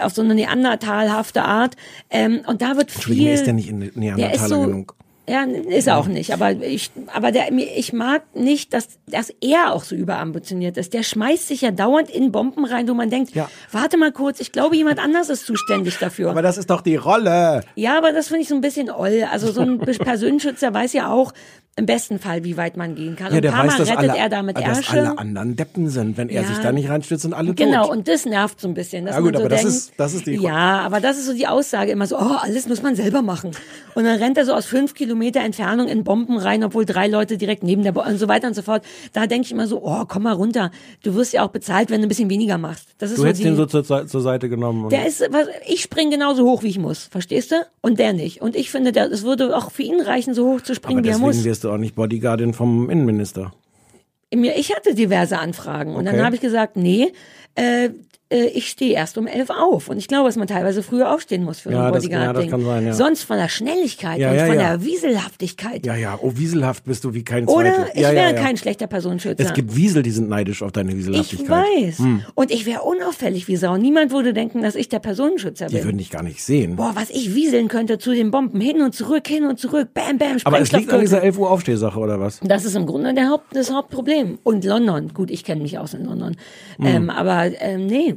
auf so eine neandertalhafte Art. Ähm, und da wird Entschuldigung, viel. ist der nicht in Der ist Neandertaler so, genug? Ja, ist er auch nicht. Aber ich, aber der, ich mag nicht, dass, dass er auch so überambitioniert ist. Der schmeißt sich ja dauernd in Bomben rein, wo man denkt, Ja. warte mal kurz, ich glaube, jemand anders ist zuständig dafür. Aber das ist doch die Rolle. Ja, aber das finde ich so ein bisschen oll. Also so ein Persönschützer weiß ja auch, im besten Fall, wie weit man gehen kann. Ja, und der paar weiß, dass rettet alle, er damit dass Ärsche. alle anderen Deppen sind. Wenn er Ja. sich da nicht reinstürzt, sind alle Genau, tot. und das nervt so ein bisschen. Ja, gut, so aber das denkt, ist- das ist die- Ja, aber das ist so die Aussage immer so, oh, alles muss man selber machen. Und dann rennt er so aus fünf Kilometer Entfernung in Bomben rein, obwohl drei Leute direkt neben der Bo und so weiter und so fort. Da denke ich immer so, oh, komm mal runter. Du wirst ja auch bezahlt, wenn du ein bisschen weniger machst. Das ist Du so hättest die, den so zur, zur Seite genommen. und- der ist, was, ich springe genauso hoch, wie ich muss, verstehst du? Und der nicht. Und ich finde, der, es würde auch für ihn reichen, so hoch zu springen, aber wie er muss. Du auch nicht Bodyguardin vom Innenminister. Ich hatte diverse Anfragen und dann Okay. habe ich gesagt, nee, äh, äh, ich stehe erst um elf auf. Und ich glaube, dass man teilweise früher aufstehen muss für so Ja, ein ja, das Bodyguard-Ding. kann sein, ja. Sonst von der Schnelligkeit Ja, und ja, von ja. der Wieselhaftigkeit. Ja, ja, oh, wieselhaft bist du wie kein Oder Zweiter. ich ja, wäre ja, ja. kein schlechter Personenschützer. Es gibt Wiesel, die sind neidisch auf deine ich Wieselhaftigkeit. weiß. Und ich wäre unauffällig wie Sau. Niemand würde denken, dass ich der Personenschützer Die bin. würden dich gar nicht sehen. Boah, was ich wieseln könnte zu den Bomben. Hin und zurück, hin und zurück. Bam, bam, aber es liegt an dieser 11 Uhr Aufstehsache, oder was? Das ist im Grunde der Haupt, das Hauptproblem. Und London. Gut, ich kenne mich aus in London. Ähm, aber ähm, nee.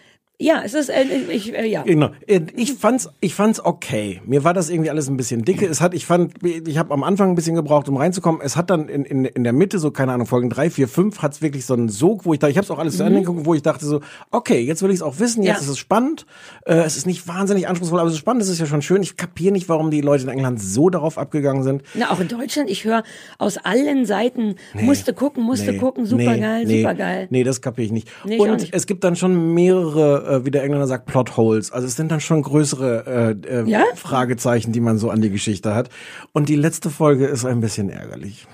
Ja, es ist, äh, ich, äh, ja. Genau. Äh, Ich fand's, ich fand's okay. Mir war das irgendwie alles ein bisschen dicke. Es hat, ich fand, ich habe am Anfang ein bisschen gebraucht, um reinzukommen. Es hat dann in, in, in der Mitte, so keine Ahnung, Folgen drei, vier, fünf, hat's wirklich so einen Sog, wo ich da, ich habe es auch alles zu Ende geguckt, wo ich dachte so, okay, jetzt will ich es auch wissen, jetzt Ja. ist es spannend. Äh, es ist nicht wahnsinnig anspruchsvoll, aber es ist spannend, es ist ja schon schön. Ich kapiere nicht, warum die Leute in England so darauf abgegangen sind. Na, auch in Deutschland, ich höre aus allen Seiten, musste gucken, musste Nee, gucken, super geil, nee, super geil. Nee, das kapiere ich nicht. Nee, ich Und nicht. es gibt dann schon mehrere, äh, wie der Engländer sagt, Plotholes. Also es sind dann schon größere äh, äh, Ja? Fragezeichen, die man so an die Geschichte hat. Und die letzte Folge ist ein bisschen ärgerlich.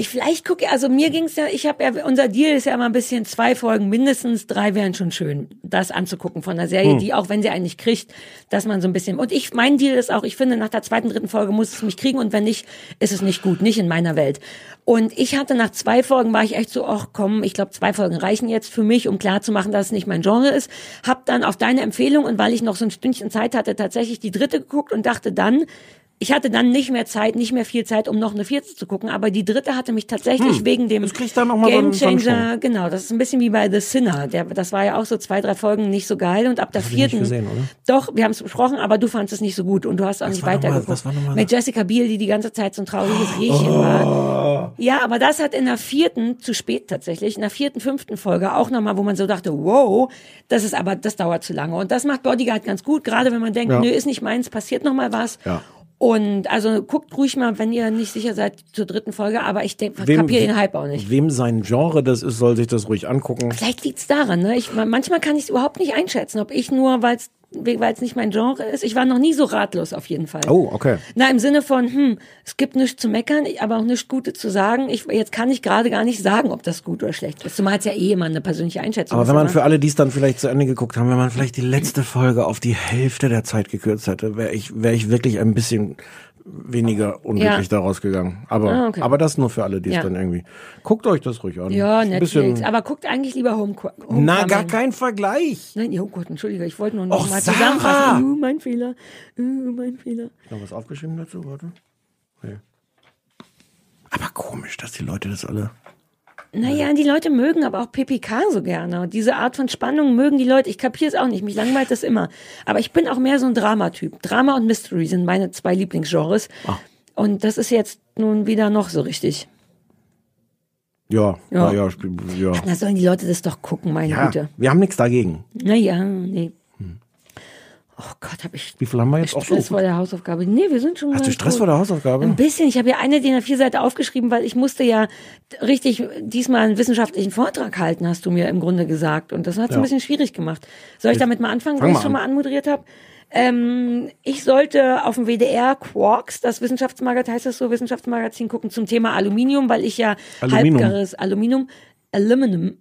Ich vielleicht gucke, also mir ging's ja, ich habe ja, unser Deal ist ja immer ein bisschen zwei Folgen, mindestens drei wären schon schön, das anzugucken von einer Serie, die auch wenn sie eigentlich kriegt, dass man so ein bisschen, und ich, mein Deal ist auch, ich finde, nach der zweiten, dritten Folge muss es mich kriegen und wenn nicht, ist es nicht gut, nicht in meiner Welt. Und ich hatte nach zwei Folgen, war ich echt so, ach komm, ich glaube, zwei Folgen reichen jetzt für mich, um klarzumachen, dass es nicht mein Genre ist. Hab dann auf deine Empfehlung und weil ich noch so ein Stündchen Zeit hatte, tatsächlich die dritte geguckt und dachte dann, ich hatte dann nicht mehr Zeit, nicht mehr viel Zeit, um noch eine vierte zu gucken, aber die dritte hatte mich tatsächlich wegen dem das kriegt dann noch mal so Game einen- so einen Changer, genau, das ist ein bisschen wie bei The Sinner, der, das war ja auch so zwei, drei Folgen nicht so geil und ab der nicht vierten, gesehen, doch, wir haben es besprochen, aber du fandest es nicht so gut und du hast auch nicht noch mal- weitergeguckt. Mit Jessica Biel, die die ganze Zeit so ein trauriges Oh. war. Ja, aber das hat in der vierten, zu spät tatsächlich, in der vierten, fünften Folge auch nochmal, wo man so dachte, wow, das ist aber, das dauert zu lange. Und das macht Bodyguard ganz gut, gerade wenn man denkt, Ja. nö, ist nicht meins, passiert nochmal was. Ja. Und also guckt ruhig mal, wenn ihr nicht sicher seid zur dritten Folge, aber ich denke, kapiere den Hype auch nicht. Wem sein Genre das ist, soll sich das ruhig angucken. Vielleicht liegt's daran, ne? Ich, manchmal kann ich es überhaupt nicht einschätzen, ob ich nur, weil es weil es nicht mein Genre ist. Ich war noch nie so ratlos auf jeden Fall. Oh, okay. Na, im Sinne von, hm, es gibt nichts zu meckern, aber auch nichts Gutes zu sagen. Ich, jetzt kann ich gerade gar nicht sagen, ob das gut oder schlecht ist. Zumal es ja eh immer eine persönliche Einschätzung Aber ist. wenn man für alle, die es dann vielleicht zu Ende geguckt haben, wenn man vielleicht die letzte Folge auf die Hälfte der Zeit gekürzt hätte, wäre ich, wäre ich wirklich ein bisschen weniger unglücklich Ja. daraus gegangen. Aber, Ah, okay. aber das nur für alle, die es Ja. dann irgendwie. Guckt euch das ruhig an. ja, Netflix. bisschen- Aber guckt eigentlich lieber Home, Homecoming. Na, gar kein Vergleich. Nein, oh Gott, entschuldige, ich wollte nur noch Och, mal zusammenfassen. Uh, mein Fehler. Uh, mein Fehler. Noch was aufgeschrieben dazu, warte? Nee. Aber komisch, dass die Leute das alle. Naja, die Leute mögen aber auch PPK so gerne. Und diese Art von Spannung mögen die Leute. Ich kapiere es auch nicht. Mich langweilt das immer. Aber ich bin auch mehr so ein Dramatyp. Drama und Mystery sind meine zwei Lieblingsgenres. Ah. Und das ist jetzt nun wieder noch so richtig. Ja, Ja. ja, ja, spiel- ja. Na, sollen die Leute das doch gucken, meine ja Güte. wir haben nichts dagegen. Naja, nee. Oh Gott, habe ich Wie viel haben wir jetzt? Auch Stress so. vor der Hausaufgabe. Nee, wir sind schon Hast du Stress vor der Hausaufgabe? Ein bisschen. Ich habe ja eine DIN A4-Seite aufgeschrieben, weil ich musste ja richtig diesmal einen wissenschaftlichen Vortrag halten, hast du mir im Grunde gesagt. Und das hat es ein bisschen schwierig gemacht. Soll ich damit mal anfangen, Fang weil ich schon mal anmoderiert habe? Ähm, ich sollte auf dem WDR Quarks, das Wissenschaftsmagazin, heißt das so, Wissenschaftsmagazin gucken zum Thema Aluminium, weil ich ja Aluminium. halbgares Aluminium, Aluminum,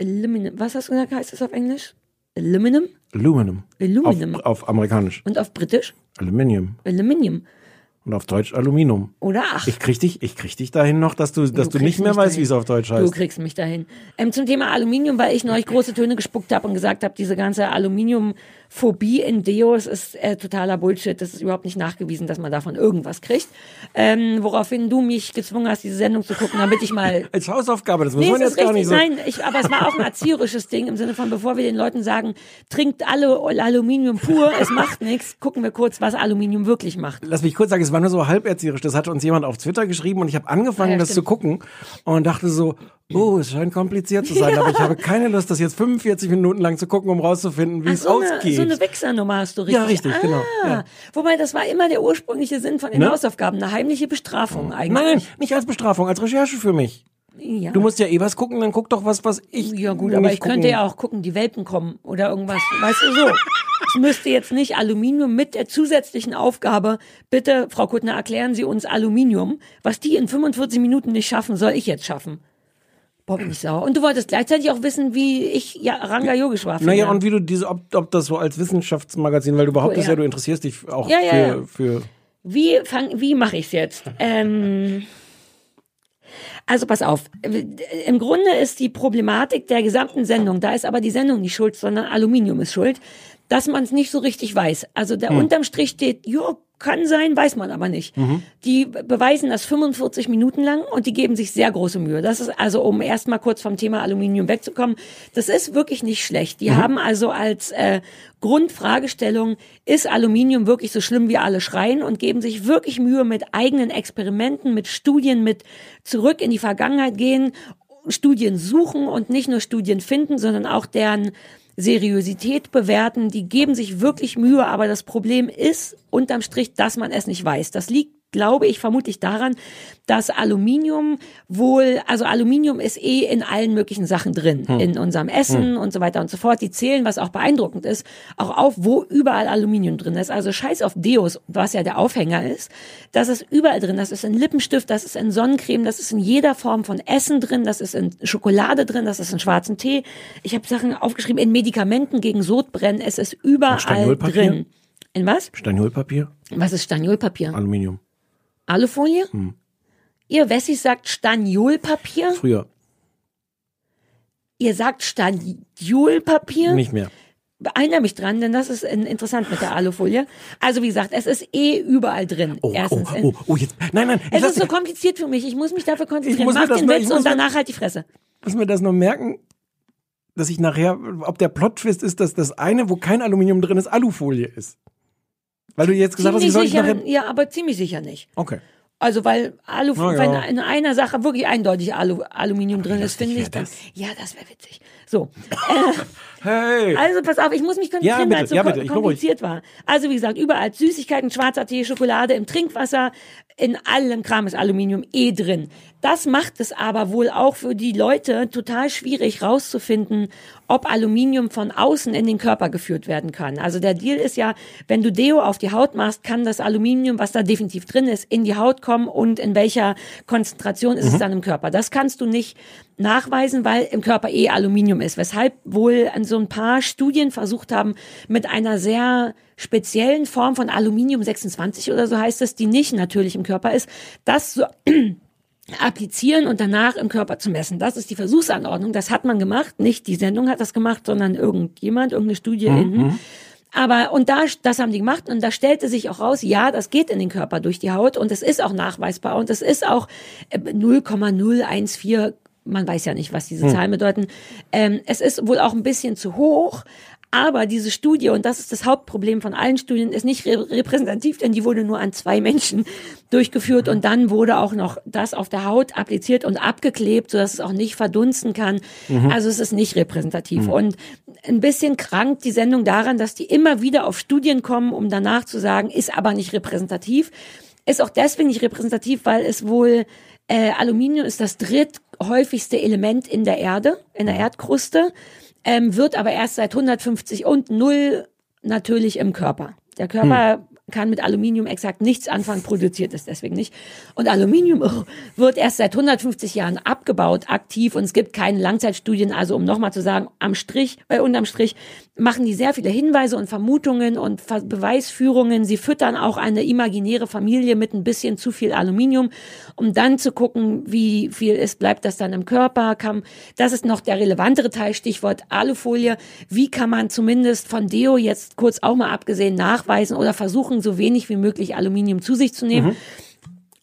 Aluminum, was hast du gesagt, heißt das auf Englisch? Aluminum Aluminum. Aluminum. Auf, auf amerikanisch. und auf Britisch Aluminium. Aluminium Und auf Deutsch Aluminium. oder ach. Ich krieg dich, ich krieg dich dahin noch, dass du, dass du, kriegst nicht mehr weißt, wie es auf Deutsch Du heißt. kriegst mich dahin. Ähm, zum Thema Aluminium, weil ich neulich große Töne gespuckt habe und gesagt habe, diese ganze Aluminiumphobie in Deos ist äh, totaler Bullshit. Das ist überhaupt nicht nachgewiesen, dass man davon irgendwas kriegt. Ähm, woraufhin du mich gezwungen hast, diese Sendung zu gucken, damit ich mal Als Hausaufgabe, das muss Nee, man jetzt gar nicht so. nein, ich, aber es war auch ein erzieherisches Ding im Sinne von, bevor wir den Leuten sagen, trinkt alle Aluminium pur, es macht nichts, gucken wir kurz, was Aluminium wirklich macht. Lass mich kurz sagen, es war war nur so halberzieherisch. Das hatte uns jemand auf Twitter geschrieben und ich habe angefangen, Ah, ja, das stimmt. zu gucken und dachte so, oh, es scheint kompliziert zu sein, aber ich habe keine Lust, das jetzt 45 Minuten lang zu gucken, um rauszufinden, wie Ach, es so, eine, ausgeht. so eine Wichsernummer hast du richtig. Ja, richtig, ah, genau, ja. Wobei, das war immer der ursprüngliche Sinn von den Ne? Hausaufgaben, eine heimliche Bestrafung eigentlich. Nein, nicht als Bestrafung, als Recherche für mich. Ja. Du musst ja eh was gucken, dann guck doch was, was ich. Ja gut, aber ich gucken. könnte ja auch gucken, die Welpen kommen oder irgendwas. Weißt du so? Es müsste jetzt nicht Aluminium mit der zusätzlichen Aufgabe, bitte, Frau Kuttner, erklären Sie uns Aluminium. Was die in 45 Minuten nicht schaffen, soll ich jetzt schaffen. Boah, bin ich sauer. Und du wolltest gleichzeitig auch wissen, wie ich ja, Ranga Yogeshwar finde. Naja, und wie du diese, ob, ob das so als Wissenschaftsmagazin, weil du behauptest ja. ja, du interessierst dich auch Ja, für, ja. für. Wie fang, wie mache ich's jetzt? Ähm, also pass auf. Im Grunde ist die Problematik der gesamten Sendung, da ist aber die Sendung nicht schuld, sondern Aluminium ist schuld, dass man es nicht so richtig weiß. Also der unterm Strich steht, jo, kann sein, weiß man aber nicht. Die beweisen das 45 Minuten lang und die geben sich sehr große Mühe. Das ist also, um erstmal kurz vom Thema Aluminium wegzukommen, das ist wirklich nicht schlecht. Die haben also als äh, Grundfragestellung, ist Aluminium wirklich so schlimm, wie alle schreien und geben sich wirklich Mühe mit eigenen Experimenten, mit Studien, mit zurück in die Vergangenheit gehen, Studien suchen und nicht nur Studien finden, sondern auch deren Seriosität bewerten. Die geben sich wirklich Mühe, aber das Problem ist unterm Strich, dass man es nicht weiß. Das liegt glaube ich vermutlich daran, dass Aluminium wohl, also Aluminium ist eh in allen möglichen Sachen drin, in unserem Essen und so weiter und so fort. Die zählen, was auch beeindruckend ist, auch auf, wo überall Aluminium drin ist. Also scheiß auf Deos, was ja der Aufhänger ist. Das ist überall drin. Das ist in Lippenstift, das ist in Sonnencreme, das ist in jeder Form von Essen drin, das ist in Schokolade drin, das ist in schwarzen Tee. Ich habe Sachen aufgeschrieben, in Medikamenten gegen Sodbrennen. Es ist überall drin. In was? Staniolpapier, Was ist Staniolpapier? Aluminium. Alufolie? Hm. Ihr Wessis sagt Staniolpapier? Früher. Ihr sagt Staniolpapier? Nicht mehr. Erinnere mich dran, denn das ist interessant mit der Alufolie. Also wie gesagt, es ist eh überall drin. Oh, oh, Erstens. oh, oh, jetzt. Nein, nein, ich Es ist so kompliziert für mich. Ich muss mich dafür konzentrieren. muss mir Mach den nur- Witz ich muss und danach halt die Fresse. muss mir das nur merken, dass ich nachher, ob der Plot-Twist ist, dass das eine, wo kein Aluminium drin ist, Alufolie ist. Weil du jetzt gesagt hast, ich Ziemlich soll sicher, ja, aber ziemlich sicher nicht. Okay. Also weil Alu, Na ja. wenn in einer Sache wirklich eindeutig Alu, Aluminium drin ist, finde ich dann. das. Ja, das wäre witzig. So. Hey! Also pass auf, ich muss mich konzentrieren, Ja, bitte, weil es so ja, bitte, kompliziert war. Also wie gesagt, überall Süßigkeiten, schwarzer Tee, Schokolade, im Trinkwasser, in allem Kram ist Aluminium eh drin. Das macht es aber wohl auch für die Leute total schwierig rauszufinden, ob Aluminium von außen in den Körper geführt werden kann. Also der Deal ist ja, wenn du Deo auf die Haut machst, kann das Aluminium, was da definitiv drin ist, in die Haut kommen und in welcher Konzentration ist Mhm. es dann im Körper. Das kannst du nicht nachweisen, weil im Körper eh Aluminium ist. Weshalb wohl an so ein paar Studien versucht haben, mit einer sehr speziellen Form von Aluminium 26 oder so heißt es, die nicht natürlich im Körper ist, das so applizieren und danach im Körper zu messen. Das ist die Versuchsanordnung. Das hat man gemacht. Nicht die Sendung hat das gemacht, sondern irgendjemand, irgendeine Studie. in, aber, und da, das haben die gemacht und da stellte sich auch raus, ja, das geht in den Körper durch die Haut und es ist auch nachweisbar und es ist auch äh, 0,014 man weiß ja nicht, was diese Zahlen bedeuten. Ähm, es ist wohl auch ein bisschen zu hoch, aber diese Studie, und das ist das Hauptproblem von allen Studien, ist nicht re repräsentativ, denn die wurde nur an zwei Menschen durchgeführt und dann wurde auch noch das auf der Haut appliziert und abgeklebt, sodass es auch nicht verdunsten kann. Also es ist nicht repräsentativ. Und ein bisschen krankt die Sendung daran, dass die immer wieder auf Studien kommen, um danach zu sagen, ist aber nicht repräsentativ. Ist auch deswegen nicht repräsentativ, weil es wohl äh, Aluminium ist das dritthäufigste Element in der Erde, in der Erdkruste, ähm, wird aber erst seit 150 und null natürlich im Körper. Der Körper kann mit Aluminium exakt nichts anfangen, produziert es deswegen nicht. Und Aluminium oh, wird erst seit 150 Jahren abgebaut, aktiv, und es gibt keine Langzeitstudien. Also um nochmal zu sagen, am Strich, äh, unterm Strich machen die sehr viele Hinweise und Vermutungen und Ver Beweisführungen. Sie füttern auch eine imaginäre Familie mit ein bisschen zu viel Aluminium, um dann zu gucken, wie viel ist, bleibt das dann im Körper. Kann, das ist noch der relevantere Teil, Stichwort Alufolie. Wie kann man zumindest von Deo jetzt kurz auch mal abgesehen nachweisen oder versuchen, so wenig wie möglich Aluminium zu sich zu nehmen?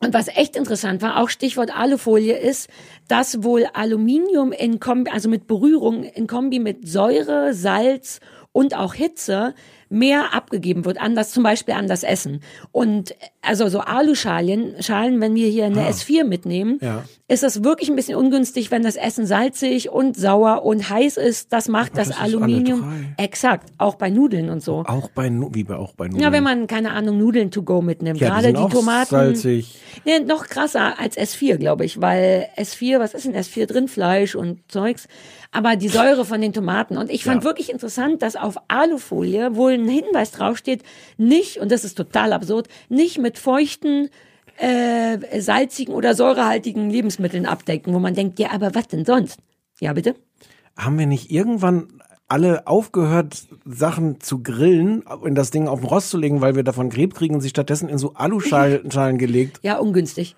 Und was echt interessant war, auch Stichwort Alufolie ist, dass wohl Aluminium in Kombi, also mit Berührung in Kombi mit Säure, Salz und auch Hitze mehr abgegeben wird, an das zum Beispiel an das Essen. Und also so Aluschalen, Schalen, wenn wir hier eine S4 mitnehmen, Ja. ist das wirklich ein bisschen ungünstig, wenn das Essen salzig und sauer und heiß ist. Das macht das, das Aluminium exakt, auch bei Nudeln und so. Auch bei, wie bei, auch bei Nudeln. Ja, wenn man, keine Ahnung, Nudeln to go mitnimmt. Ja, die Gerade die, auch Tomaten. salzig. Nee, noch krasser als S4, glaube ich, weil S4, was ist in S4 drin? Fleisch und Zeugs. Aber die Säure von den Tomaten. Und ich fand Ja. wirklich interessant, dass auf Alufolie wohl ein Hinweis draufsteht, nicht, und das ist total absurd, nicht mit feuchten, äh, salzigen oder säurehaltigen Lebensmitteln abdecken, wo man denkt, ja, aber was denn sonst? Ja, bitte? Haben wir nicht irgendwann alle aufgehört, Sachen zu grillen, in das Ding auf den Rost zu legen, weil wir davon Krebs kriegen und sie stattdessen in so Aluschalen Schalen gelegt? Ja, ungünstig.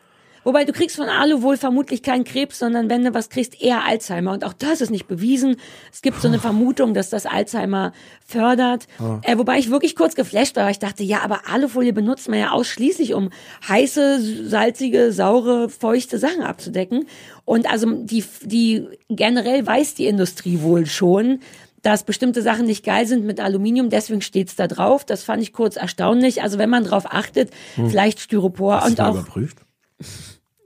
Wobei du kriegst von Alu wohl vermutlich keinen Krebs, sondern wenn du was kriegst, eher Alzheimer. Und auch das ist nicht bewiesen. Es gibt so eine Vermutung, dass das Alzheimer fördert. Äh, wobei ich wirklich kurz geflasht war. weil Ich dachte, ja, aber Alufolie benutzt man ja ausschließlich, um heiße, salzige, saure, feuchte Sachen abzudecken. Und also die, die generell weiß die Industrie wohl schon, dass bestimmte Sachen nicht geil sind mit Aluminium, deswegen steht's da drauf. Das fand ich kurz erstaunlich. Also wenn man drauf achtet, vielleicht Styropor Hast du und mal auch überprüft?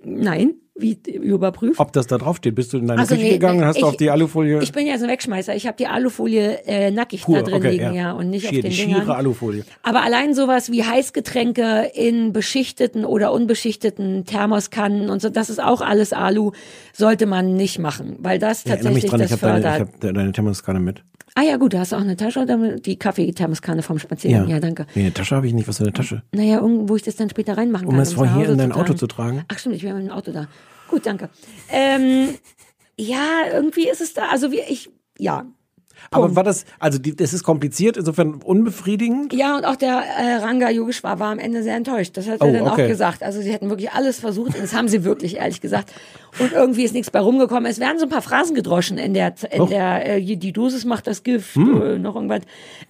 Nein, wie überprüft? Ob das da drauf steht? Bist du in deine Ach so, Küche nee, gegangen und hast ich- auf die Alufolie Ich bin ja so ein Wegschmeißer. Ich habe die Alufolie äh, nackig pur, da drin okay, liegen, ja. und nicht Schier, auf den die Dingern. schiere Alufolie. Aber allein sowas wie Heißgetränke in beschichteten oder unbeschichteten Thermoskannen und so, das ist auch alles Alu, sollte man nicht machen, weil das Ich tatsächlich dran, ich das habe deine, fördert. ich hab deine Thermoskanne mit. ah ja, gut, du hast auch eine Tasche oder die Kaffeethermoskanne vom Spaziergang. Ja, danke. Nee, eine Tasche habe ich nicht. Was für eine Tasche? Naja, irgendwo ich das dann später reinmachen Um kann. es zu von hier in dein Auto zu tragen? Ach stimmt, ich bin mit dem Auto da. Gut, danke. Ähm, ja, irgendwie ist es da, also wie ich, ja. Aber war das, also die, das ist kompliziert, insofern unbefriedigend? Ja, und auch der äh, Ranga Yogeshwar war am Ende sehr enttäuscht. Das hat Oh, er dann okay. auch gesagt. Also sie hätten wirklich alles versucht und das haben sie wirklich, ehrlich gesagt. Und irgendwie ist nichts bei rumgekommen. Es werden so ein paar Phrasen gedroschen in der, in Och. der äh, die Dosis macht das Gift, Hm. äh, noch irgendwas.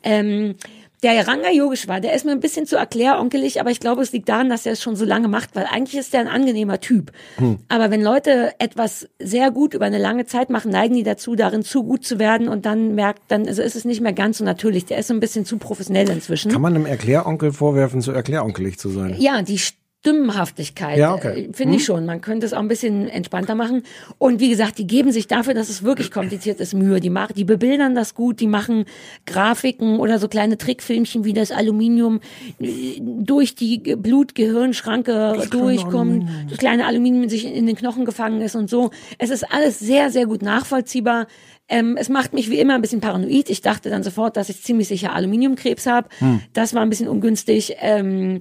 Ähm, der Ranga Yogeshwar, der ist mir ein bisschen zu erkläronkelig, aber ich glaube, es liegt daran, dass er es schon so lange macht, weil eigentlich ist der ein angenehmer Typ. Hm. Aber wenn Leute etwas sehr gut über eine lange Zeit machen, neigen die dazu, darin zu gut zu werden und dann merkt, dann also ist es nicht mehr ganz so natürlich. Der ist so ein bisschen zu professionell inzwischen. Kann man einem Erkläronkel vorwerfen, zu erkläronkelig zu sein? Ja, die Stimmenhaftigkeit, Ja, okay. äh, finde ich schon. Man könnte es auch ein bisschen entspannter machen. Und wie gesagt, die geben sich dafür, dass es wirklich kompliziert ist, Mühe. Die machen, die bebildern das gut, die machen Grafiken oder so kleine Trickfilmchen, wie das Aluminium äh, durch die Ge- Blut-Gehirnschranke durchkommt, das kleine Aluminium sich in den Knochen gefangen ist und so. Es ist alles sehr, sehr gut nachvollziehbar. Ähm, es macht mich wie immer ein bisschen paranoid. Ich dachte dann sofort, dass ich ziemlich sicher Aluminiumkrebs habe. Das war ein bisschen ungünstig. Ähm,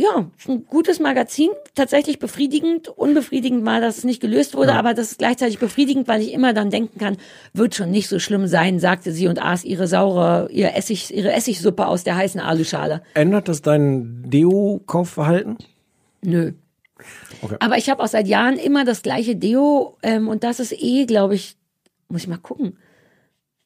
ja, ein gutes Magazin, tatsächlich befriedigend. Unbefriedigend war, dass es nicht gelöst wurde, aber das ist gleichzeitig befriedigend, weil ich immer dann denken kann, wird schon nicht so schlimm sein, sagte sie und aß ihre saure, ihr Essig, ihre Essigsuppe aus der heißen Aluschale. Ändert das dein Deo-Kaufverhalten? Nö. Okay. Aber ich habe auch seit Jahren immer das gleiche Deo ähm, und das ist eh, glaube ich, muss ich mal gucken.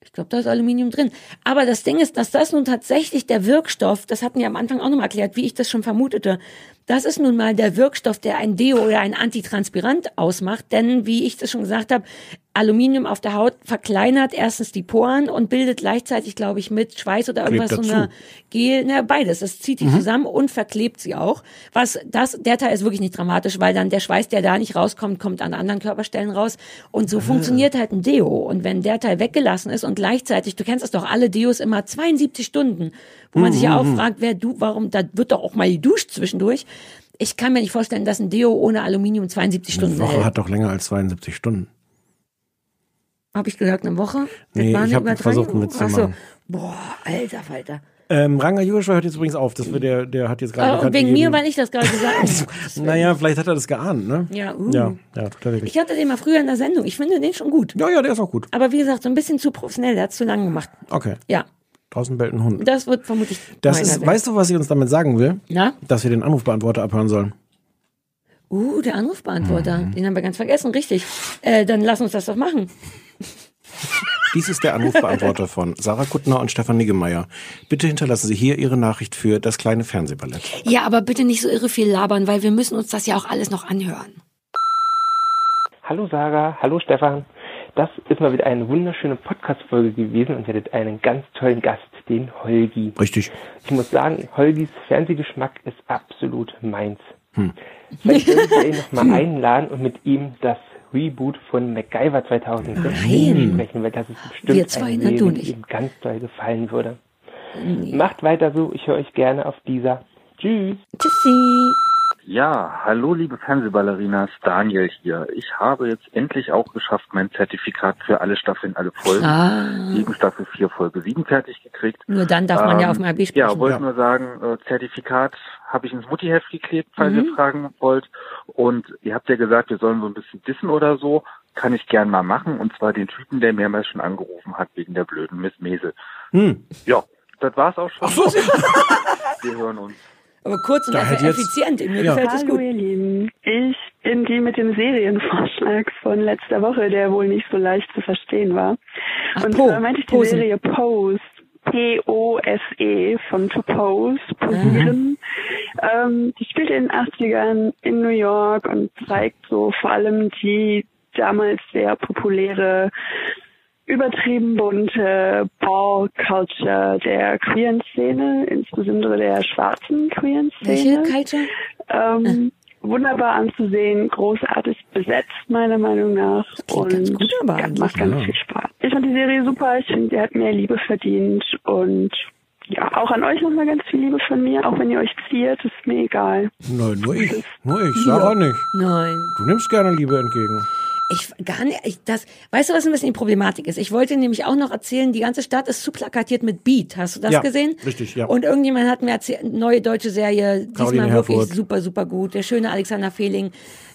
Ich glaube, da ist Aluminium drin. Aber das Ding ist, dass das nun tatsächlich der Wirkstoff, das hatten wir am Anfang auch nochmal erklärt, wie ich das schon vermutete, das ist nun mal der Wirkstoff, der ein Deo oder ein Antitranspirant ausmacht. Denn, wie ich das schon gesagt habe, Aluminium auf der Haut verkleinert erstens die Poren und bildet gleichzeitig, glaube ich, mit Schweiß oder irgendwas so dazu. eine Gel, ne, beides. Das zieht die zusammen und verklebt sie auch. Was das, der Teil ist wirklich nicht dramatisch, weil dann der Schweiß, der da nicht rauskommt, kommt an anderen Körperstellen raus. Und so funktioniert halt ein Deo. Und wenn der Teil weggelassen ist und gleichzeitig, du kennst das doch, alle Deos immer 72 Stunden, wo man sich ja auch fragt, wer du, warum, da wird doch auch mal geduscht zwischendurch. Ich kann mir nicht vorstellen, dass ein Deo ohne Aluminium 72 Eine Stunden Woche hält. hat doch länger als 72 Stunden. Habe ich gesagt, eine Woche? Das Nee, ich hab Übertreibung? versucht, einen Witz zu Ach so. machen. Boah, alter Falter. Ähm, Ranga Joshua hört jetzt übrigens auf. Das wird der, der hat jetzt gerade und bekannt wegen mir, weil ich das gerade gesagt habe. Oh. Naja, vielleicht hat er das geahnt, ne? Ja, uh. Ja, ja, er wirklich. Ich hatte den mal früher in der Sendung. Ich finde den schon gut. Ja, ja, der ist auch gut. Aber wie gesagt, so ein bisschen zu professionell. Der hat zu lang gemacht. Okay. Ja, Draußen bellt ein Hund. das wird vermutlich. Das ist, weißt du, was ich uns damit sagen will? Na? Dass wir den Anrufbeantworter abhören sollen. Uh, der Anrufbeantworter. Mhm. Den haben wir ganz vergessen, richtig. Äh, dann lass uns das doch machen. Dies ist der Anrufbeantworter von Sarah Kuttner und Stefan Niggemeier. Bitte hinterlassen Sie hier Ihre Nachricht für das kleine Fernsehballett. Ja, aber bitte nicht so irre viel labern, weil wir müssen uns das ja auch alles noch anhören. Hallo Sarah, hallo Stefan. Das ist mal wieder eine wunderschöne Podcast-Folge gewesen und ihr hattet einen ganz tollen Gast, den Holgi. Richtig. Ich muss sagen, Holgis Fernsehgeschmack ist absolut meins. Vielleicht würdet ihr ihn noch mal einladen und mit ihm das Reboot von MacGyver 2016 sprechen, weil das ist bestimmt und die ich. ihm ganz toll gefallen würde. Macht weiter so, ich höre euch gerne auf dieser. Tschüss. Tschüssi. Ja, hallo liebe Fernsehballerinas, Daniel hier. Ich habe jetzt endlich auch geschafft, mein Zertifikat für alle Staffeln, alle Folgen, Ah, sieben Staffel 4, Folge 7 fertig gekriegt. nur dann darf man ja Ähm, auf dem AB Ja, sprechen. wollte Ja. nur sagen, äh, Zertifikat habe ich ins Muttiheft geklebt, falls Mhm. ihr fragen wollt. Und ihr habt ja gesagt, wir sollen so ein bisschen dissen oder so. Kann ich gern mal machen. Und zwar den Typen, der mehrmals schon angerufen hat wegen der blöden Miss Mesel. Hm. Ja, das war's auch schon. wir hören uns. Aber kurz und Da hätte jetzt- effizient. Mir Ja. gefällt es Hallo gut. ihr Lieben, ich bin die mit dem Serienvorschlag von letzter Woche, der wohl nicht so leicht zu verstehen war. Ach, Und Po, zwar meinte ich die Posen. Serie Pose, P-O-S-E von To Pose, Posieren. Ähm, die spielt in den 80ern in New York und zeigt so vor allem die damals sehr populäre übertrieben bunte Ball-Culture der queeren Szene, insbesondere der schwarzen queeren Welche Szene. Culture? Ähm, wunderbar anzusehen, großartig besetzt, meiner Meinung nach. klingt ganz und gut aber ja, eigentlich. macht ganz Ja. viel Spaß. Ich fand die Serie super, ich finde, sie hat mehr Liebe verdient und ja, auch an euch nochmal ganz viel Liebe von mir, auch wenn ihr euch ziert, ist mir egal. Nein, nur ich. Nur ich. Sarah nicht. Nein. Du nimmst gerne Liebe entgegen. Ich gar nicht, ich, das, weißt du, was ein bisschen die Problematik ist? Ich wollte nämlich auch noch erzählen, die ganze Stadt ist zu plakatiert mit Beat. Hast du das Ja, gesehen? richtig, ja. Und irgendjemand hat mir erzählt, neue deutsche Serie, diesmal Caroline wirklich Herfurth. super, super gut. Der schöne Alexander Fehling.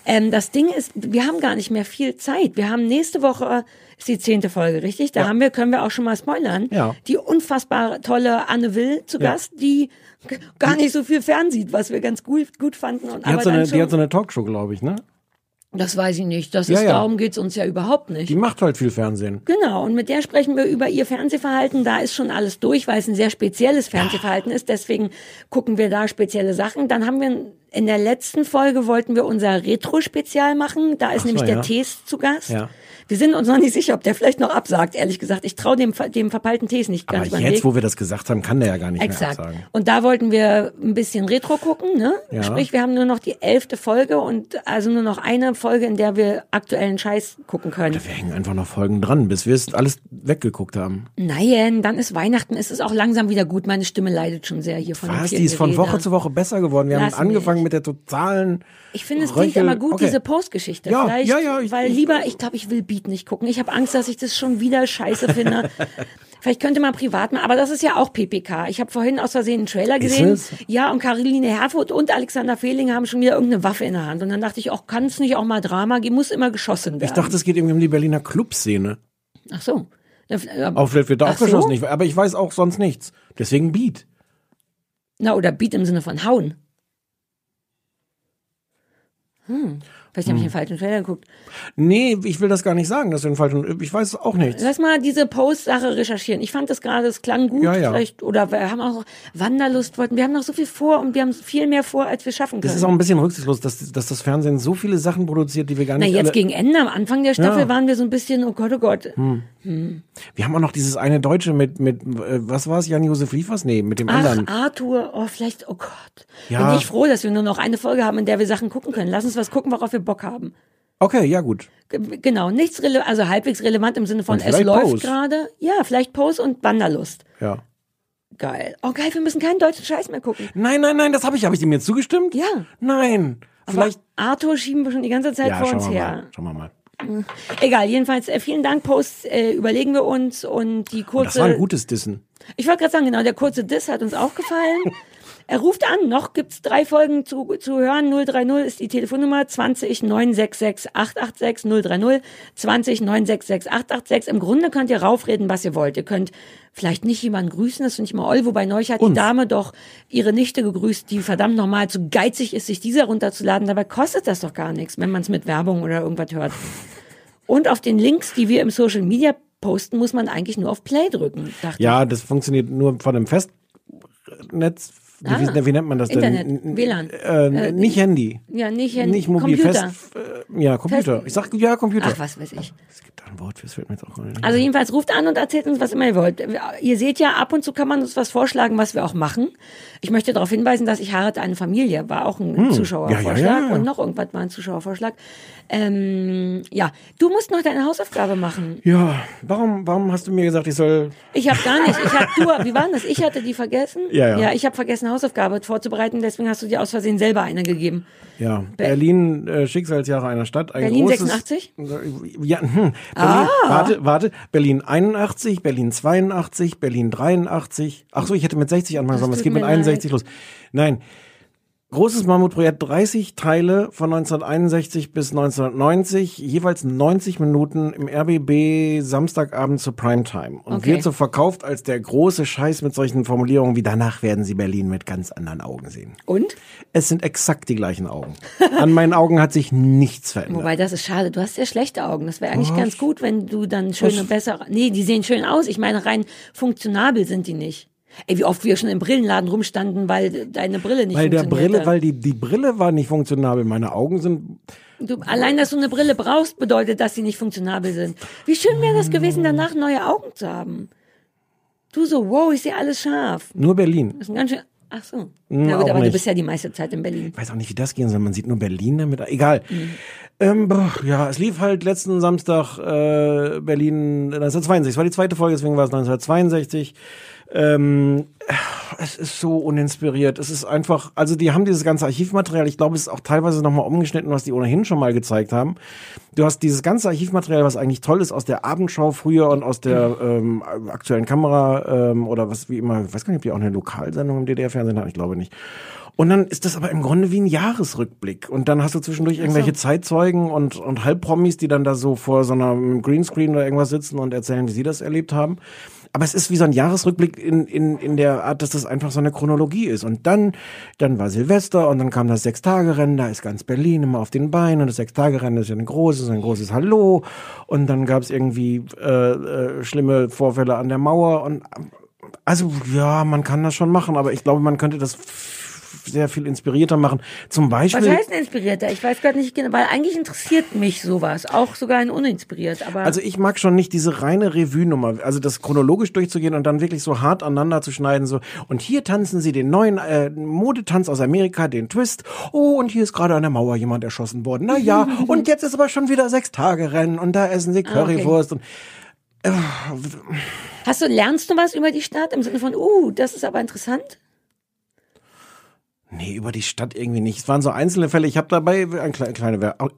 Ähm, das Ding ist, wir haben gar nicht mehr viel Zeit. Wir haben nächste Woche ist die zehnte Folge, richtig? Da haben wir, können wir auch schon mal spoilern. Ja. Die unfassbar tolle Anne Will zu Ja. Gast, die gar nicht so viel fernsieht, was wir ganz gut, gut fanden. Und Die hat, aber so dann eine, die hat so eine Talkshow, glaube ich, ne? Das weiß ich nicht. Das Ja, ist, ja. darum geht's uns ja überhaupt nicht. Die macht halt viel Fernsehen. Genau, und mit der sprechen wir über ihr Fernsehverhalten. Da ist schon alles durch, weil es ein sehr spezielles Fernsehverhalten ist. Deswegen gucken wir da spezielle Sachen. Dann haben wir in der letzten Folge wollten wir unser Retro-Spezial machen. Da ist Ach so, nämlich der ja. Tees zu Gast. Ja. Wir sind uns noch nicht sicher, ob der vielleicht noch absagt, ehrlich gesagt. Ich traue dem, dem verpeilten Tees nicht Aber ganz den jetzt, Weg. wo wir das gesagt haben, kann der ja gar nicht Exakt. mehr absagen. Und da wollten wir ein bisschen Retro gucken, ne? Ja. Sprich, wir haben nur noch die elfte Folge und also nur noch eine Folge, in der wir aktuellen Scheiß gucken können. Wir hängen einfach noch Folgen dran, bis wir es alles weggeguckt haben. Nein, dann ist Weihnachten, ist es auch langsam wieder gut. Meine Stimme leidet schon sehr hier von Was? Die ist von. Woche zu Woche besser geworden. Wir Lass haben angefangen mich. mit der totalen. Ich finde, es klingt immer gut, Okay. diese Postgeschichte. Ja, Vielleicht, ja, ja, ich- weil lieber, ich glaube, ich will Beat nicht gucken. Ich habe Angst, dass ich das schon wieder scheiße finde. Vielleicht könnte man privat machen, aber das ist ja auch PPK. Ich habe vorhin aus Versehen einen Trailer gesehen. es? Ja, und Caroline Herfurth und Alexander Fehling haben schon wieder irgendeine Waffe in der Hand. Und dann dachte ich auch, kann es nicht auch mal Drama geben? Muss immer geschossen werden. Ich dachte, es geht irgendwie um die Berliner Clubszene. Ach so. Äh, Auf wird da auch geschossen. so? Ich, aber ich weiß auch sonst nichts. Deswegen Beat. Na, oder Beat im Sinne von hauen. Hm. Vielleicht habe ich den falschen Trailer geguckt. Nee, ich will das gar nicht sagen, dass du den falschen. Ich weiß auch nichts. Lass mal diese Post-Sache recherchieren. Ich fand das gerade, es klang gut. Ja, ja. Vielleicht, oder wir haben auch Wanderlust wollten. Wir haben noch so viel vor und wir haben viel mehr vor, als wir schaffen können. Das ist auch ein bisschen rücksichtslos, dass, dass das Fernsehen so viele Sachen produziert, die wir gar Na, nicht jetzt alle gegen Ende, am Anfang der Staffel Ja. Hm. waren wir so ein bisschen, oh Gott, oh Gott. Wir haben auch noch dieses eine Deutsche mit, mit äh, was war es, Jan-Josef Liefers? Nee, mit dem Ach, anderen. Arthur, oh, vielleicht, oh Gott. Ja. Bin ich froh, dass wir nur noch eine Folge haben, in der wir Sachen gucken können. Lass uns was gucken, worauf wir Bock haben. Okay, ja gut. Genau, nichts rele also halbwegs relevant im Sinne von Und es läuft gerade. Ja, vielleicht Pose und Wanderlust. Ja. Geil. Oh geil, wir müssen keinen deutschen Scheiß mehr gucken. Nein, nein, nein, das habe ich. Habe ich dem jetzt zugestimmt? Ja. Nein. Vielleicht. Aber Arthur schieben wir schon die ganze Zeit Ja, vor uns her. mal. Schauen wir mal. Egal, jedenfalls äh, vielen Dank, Post, äh, überlegen wir uns und die Und kurze. das war ein gutes Dissen. Ich wollte gerade sagen, genau, der kurze Diss hat uns auch gefallen. Er ruft an, noch gibt's drei Folgen zu, zu hören. 030 ist die Telefonnummer 20 966 886 030 20 966 886. Im Grunde könnt ihr raufreden, was ihr wollt. Ihr könnt vielleicht nicht jemanden grüßen, das finde ich mal oll, wobei neulich hat die Uns. Dame doch ihre Nichte gegrüßt, die verdammt nochmal zu geizig ist, sich diese runterzuladen. Dabei kostet das doch gar nichts, wenn man es mit Werbung oder irgendwas hört. Und auf den Links, die wir im Social Media posten, muss man eigentlich nur auf Play drücken, dachte Ja, das funktioniert nur von einem Festnetz wie, wie, wie nennt man das denn? Ah. Internet, WLAN. Äh, Äh, nicht Handy. Ja, nicht Handy. Nicht mobil, Computer. fest. Äh, ja, Computer. Fest- Ich sag ja, Computer. Ach, was weiß ich. Es gibt da ein Wort, das fällt mir jetzt auch nicht. Also jedenfalls ruft an und erzählt uns, was immer ihr wollt. Ihr seht ja, ab und zu kann man uns was vorschlagen, was wir auch machen. Ich möchte darauf hinweisen, dass ich heirate eine Familie, war auch ein Zuschauervorschlag Hm. Ja, ja, ja. und noch irgendwas war ein Zuschauervorschlag. Ähm, ja, du musst noch deine Hausaufgabe machen. ja, warum, warum hast du mir gesagt, ich soll. Ich habe gar nicht. Ich hab du, wie war denn das? Ich hatte die vergessen. Ja, ja. Ja, ich habe vergessen Hausaufgabe vorzubereiten, deswegen hast du dir aus Versehen selber eine gegeben. Ja, Berlin, äh, Schicksalsjahre einer Stadt. Ein Berlin großes, 86? Ja, hm. Berlin, Ah. warte, warte. Berlin 81, Berlin 82, Berlin 83. Ach so, ich hätte mit 60 anfangen sollen. Es geht mit mir 61 los. Nein. Großes Mammutprojekt, 30 Teile von 1961 bis 1990, jeweils 90 Minuten im RBB Samstagabend zur Primetime. Und Okay. wird so verkauft als der große Scheiß mit solchen Formulierungen wie danach werden Sie Berlin mit ganz anderen Augen sehen. Und? Es sind exakt die gleichen Augen. An meinen Augen hat sich nichts verändert. Wobei, das ist schade. Du hast ja schlechte Augen. Das wäre eigentlich ganz gut, wenn du dann schöne, bessere. Nee, die sehen schön aus. Ich meine, rein funktionabel sind die nicht. Ey, wie oft wir schon im Brillenladen rumstanden, weil deine Brille nicht Weil der funktionierte. Brille, weil die, die Brille war nicht funktionabel. Meine Augen sind. Du, allein, dass du eine Brille brauchst, bedeutet, dass sie nicht funktionabel sind. Wie schön wäre das gewesen, danach neue Augen zu haben. Du so, wow, ich sehe alles scharf. Nur Berlin. Das ist ein ganz schön. Ach so. Hm, Na gut, aber du nicht. bist ja die meiste Zeit in Berlin. Ich weiß auch nicht, wie das gehen soll. Man sieht nur Berlin damit. Egal. Mhm. Ähm, boah, ja, es lief halt letzten Samstag äh, Berlin 1962. Es war die zweite Folge, deswegen war es 1962. Ähm, es ist so uninspiriert. Es ist einfach, also die haben dieses ganze Archivmaterial, ich glaube, es ist auch teilweise nochmal umgeschnitten, was die ohnehin schon mal gezeigt haben. Du hast dieses ganze Archivmaterial, was eigentlich toll ist, aus der Abendschau früher und aus der ähm, aktuellen Kamera ähm, oder was wie immer, ich weiß gar nicht, ob die auch eine Lokalsendung im DDR-Fernsehen haben, ich glaube nicht. Und dann ist das aber im Grunde wie ein Jahresrückblick. Und dann hast du zwischendurch irgendwelche Zeitzeugen und, und Halbpromis, die dann da so vor so einer Greenscreen oder irgendwas sitzen und erzählen, wie sie das erlebt haben. Aber es ist wie so ein Jahresrückblick in, in, in der Art, dass das einfach so eine Chronologie ist. Und dann, dann war Silvester und dann kam das Sechstagerennen, da ist ganz Berlin immer auf den Beinen und das Sechstagerennen ist ja ein großes, ein großes Hallo. Und dann gab es irgendwie äh, äh, schlimme Vorfälle an der Mauer. Und also ja, man kann das schon machen, aber ich glaube, man könnte das sehr viel inspirierter machen. Zum Was Beispiel. heißt denn inspirierter? Ich weiß gerade nicht genau, weil eigentlich interessiert mich sowas. Auch sogar ein uninspiriert. Aber Also ich mag schon nicht diese reine Revue-Nummer, also das chronologisch durchzugehen und dann wirklich so hart aneinander zu schneiden, so und hier tanzen sie den neuen äh, Modetanz aus Amerika, den Twist. Oh, und hier ist gerade an der Mauer jemand erschossen worden. Na ja, und jetzt ist aber schon wieder sechs Tage Rennen und da essen sie Ah, okay. Currywurst und hast du, lernst du was über die Stadt im Sinne von, uh, das ist aber interessant? Nee, über die Stadt irgendwie nicht. Es waren so einzelne Fälle. Ich habe dabei eine kleine, kleine Wer Au-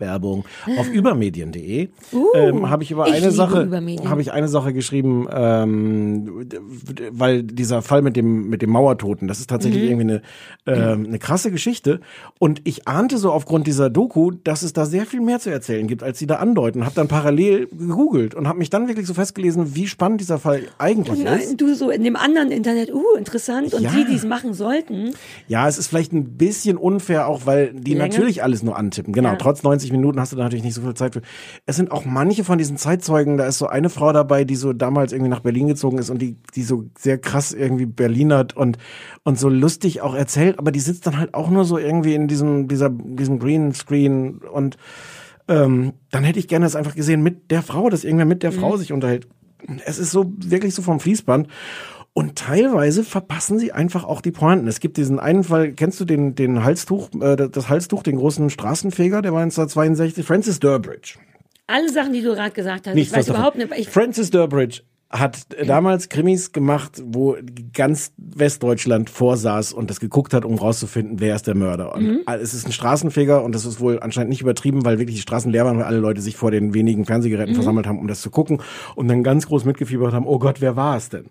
Werbung auf übermedien.de ähm, habe ich über Uh, ich eine Sache habe ich eine Sache geschrieben, ähm, weil dieser Fall mit dem mit dem Mauertoten, das ist tatsächlich Mhm. irgendwie eine ähm, eine krasse Geschichte und ich ahnte so aufgrund dieser Doku, dass es da sehr viel mehr zu erzählen gibt, als sie da andeuten. Habe dann parallel gegoogelt und habe mich dann wirklich so festgelesen, wie spannend dieser Fall eigentlich ist. Nein, du so in dem anderen Internet, uh, interessant. Und Ja. die, die es machen sollten, Ja, es ist vielleicht ein bisschen unfair, auch weil die Länge? natürlich alles nur antippen. Genau, Ja. trotz 90 Minuten hast du da natürlich nicht so viel Zeit für. Es sind auch manche von diesen Zeitzeugen, da ist so eine Frau dabei, die so damals irgendwie nach Berlin gezogen ist und die, die so sehr krass irgendwie Berlinert und, und so lustig auch erzählt, aber die sitzt dann halt auch nur so irgendwie in diesem, dieser, diesem Greenscreen und ähm, dann hätte ich gerne das einfach gesehen mit der Frau, dass irgendwer mit der Frau sich unterhält. Es ist so wirklich so vom Fließband. Und teilweise verpassen sie einfach auch die Pointen. Es gibt diesen einen Fall, kennst du den, den Halstuch, äh, das Halstuch, den großen Straßenfeger, der war 1962, Francis Durbridge. alle Sachen, die du gerade gesagt hast, Nichts ich weiß was davon. überhaupt nicht. Ich, Francis Durbridge hat damals Krimis gemacht, wo ganz Westdeutschland vorsaß und das geguckt hat, um rauszufinden, wer ist der Mörder. Und Mhm. es ist ein Straßenfeger und das ist wohl anscheinend nicht übertrieben, weil wirklich die Straßen leer waren, weil alle Leute sich vor den wenigen Mhm. Fernsehgeräten versammelt haben, um das zu gucken und dann ganz groß mitgefiebert haben, oh Gott, wer war es denn?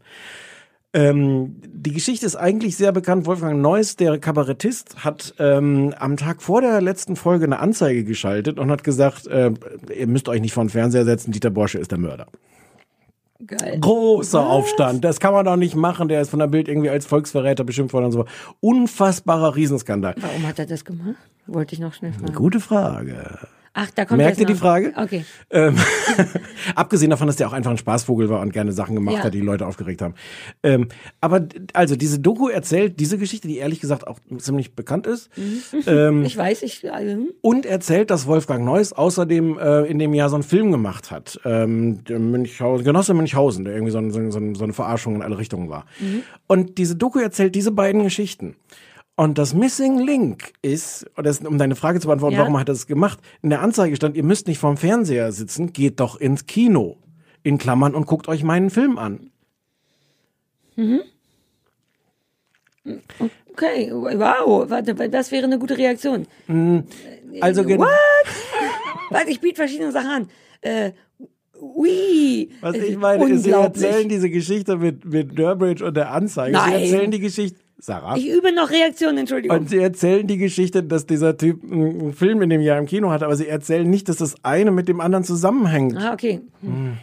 Ähm, die Geschichte ist eigentlich sehr bekannt. Wolfgang Neuss, der Kabarettist, hat ähm, am Tag vor der letzten Folge eine Anzeige geschaltet und hat gesagt, äh, ihr müsst euch nicht vor den Fernseher setzen, Dieter Borsche ist der Mörder. geil. Großer Aufstand. Das kann man doch nicht machen. Der ist von der Bild irgendwie als Volksverräter beschimpft worden und so. Unfassbarer Riesenskandal. Warum hat er das gemacht? Wollte ich noch schnell fragen. Gute Frage. Ach, da kommt Merkt ihr die. Frage? Okay. Ähm, abgesehen davon, dass der auch einfach ein Spaßvogel war und gerne Sachen gemacht Ja. hat, die Leute aufgeregt haben. Ähm, aber also diese Doku erzählt diese Geschichte, die ehrlich gesagt auch ziemlich bekannt ist. Ähm, Ich weiß, ich. ähm, und erzählt, dass Wolfgang Neuss außerdem äh, in dem Jahr so einen Film gemacht hat. Ähm, der Münchhausen, Genosse Münchhausen, der irgendwie so, ein, so, ein, so, ein, so eine Verarschung in alle Richtungen war. Und diese Doku erzählt diese beiden Geschichten. Und das Missing Link ist, das, um deine Frage zu beantworten, Ja. warum hat er das gemacht? In der Anzeige stand, ihr müsst nicht vorm Fernseher sitzen, geht doch ins Kino. In Klammern und guckt euch meinen Film an. Okay, wow, warte, das wäre eine gute Reaktion. Also gen- What? Warte, ich biete verschiedene Sachen an. Äh, ui. Was ich meine, ist, sie erzählen diese Geschichte mit, mit Durbridge und der Anzeige. Nein. Sie erzählen die Geschichte. Sarah. Ich übe noch Reaktionen, Entschuldigung. Und sie erzählen die Geschichte, dass dieser Typ einen Film in dem Jahr im Kino hat, aber sie erzählen nicht, dass das eine mit dem anderen zusammenhängt. ah, okay. Hm.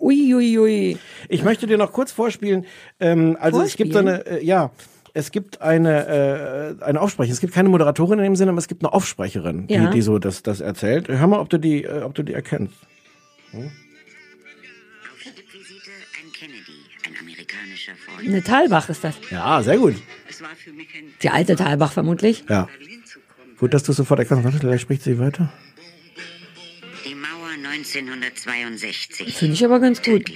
Ui, ui, ui. Ich möchte dir noch kurz vorspielen. Ähm, also es gibt so eine, äh, ja, es gibt eine äh, eine Aufsprecherin. Es gibt keine Moderatorin in dem Sinne, aber es gibt eine Aufsprecherin, Ja. die, die so das das erzählt. Hör mal, ob du die, äh, ob du die erkennst. Visite Eine Talbach ist das. Ja, sehr gut. Die alte Talbach vermutlich. Ja. Gut, dass du sofort erkennst. Warte, gleich spricht sie weiter. die Mauer 1962. Finde ich aber ganz gut.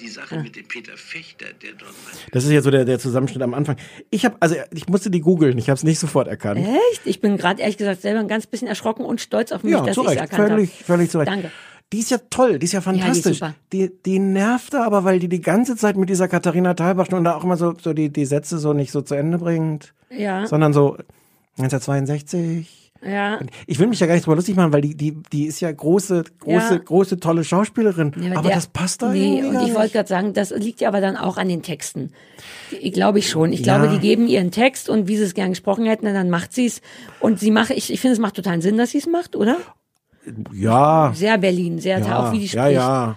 Die Sache mit dem Peter Fechter, der dort war. Das ist jetzt so der, der Zusammenschnitt am Anfang. Ich habe, also ich musste die googeln. Ich habe es nicht sofort erkannt. Echt? Ich bin gerade ehrlich gesagt selber ein ganz bisschen erschrocken und stolz auf mich, Ja, dass ich es erkannt völlig, habe. völlig zu Recht. Danke. Die ist ja toll, die ist ja die fantastisch. super. die, die nervt da aber, weil die die ganze Zeit mit dieser Katharina Thalbach und da auch immer so, so die, die Sätze so nicht so zu Ende bringt, Ja, sondern so 1962. ja. Ich will mich ja gar nicht drüber lustig machen, weil die, die, die ist ja große, große, Ja. große, tolle Schauspielerin. Ja, aber der- das passt da Nee, irgendwie und ich wollte gerade sagen, das liegt ja aber dann auch an den Texten. Die- Glaube ich schon. Ich Ja. glaube, die geben ihren Text und wie sie es gern gesprochen hätten, dann macht sie es. Und sie mache, ich, ich finde, es macht totalen Sinn, dass sie es macht, oder? Ja, Sehr Berlin, sehr ja, auch wie die ja, spricht. ja.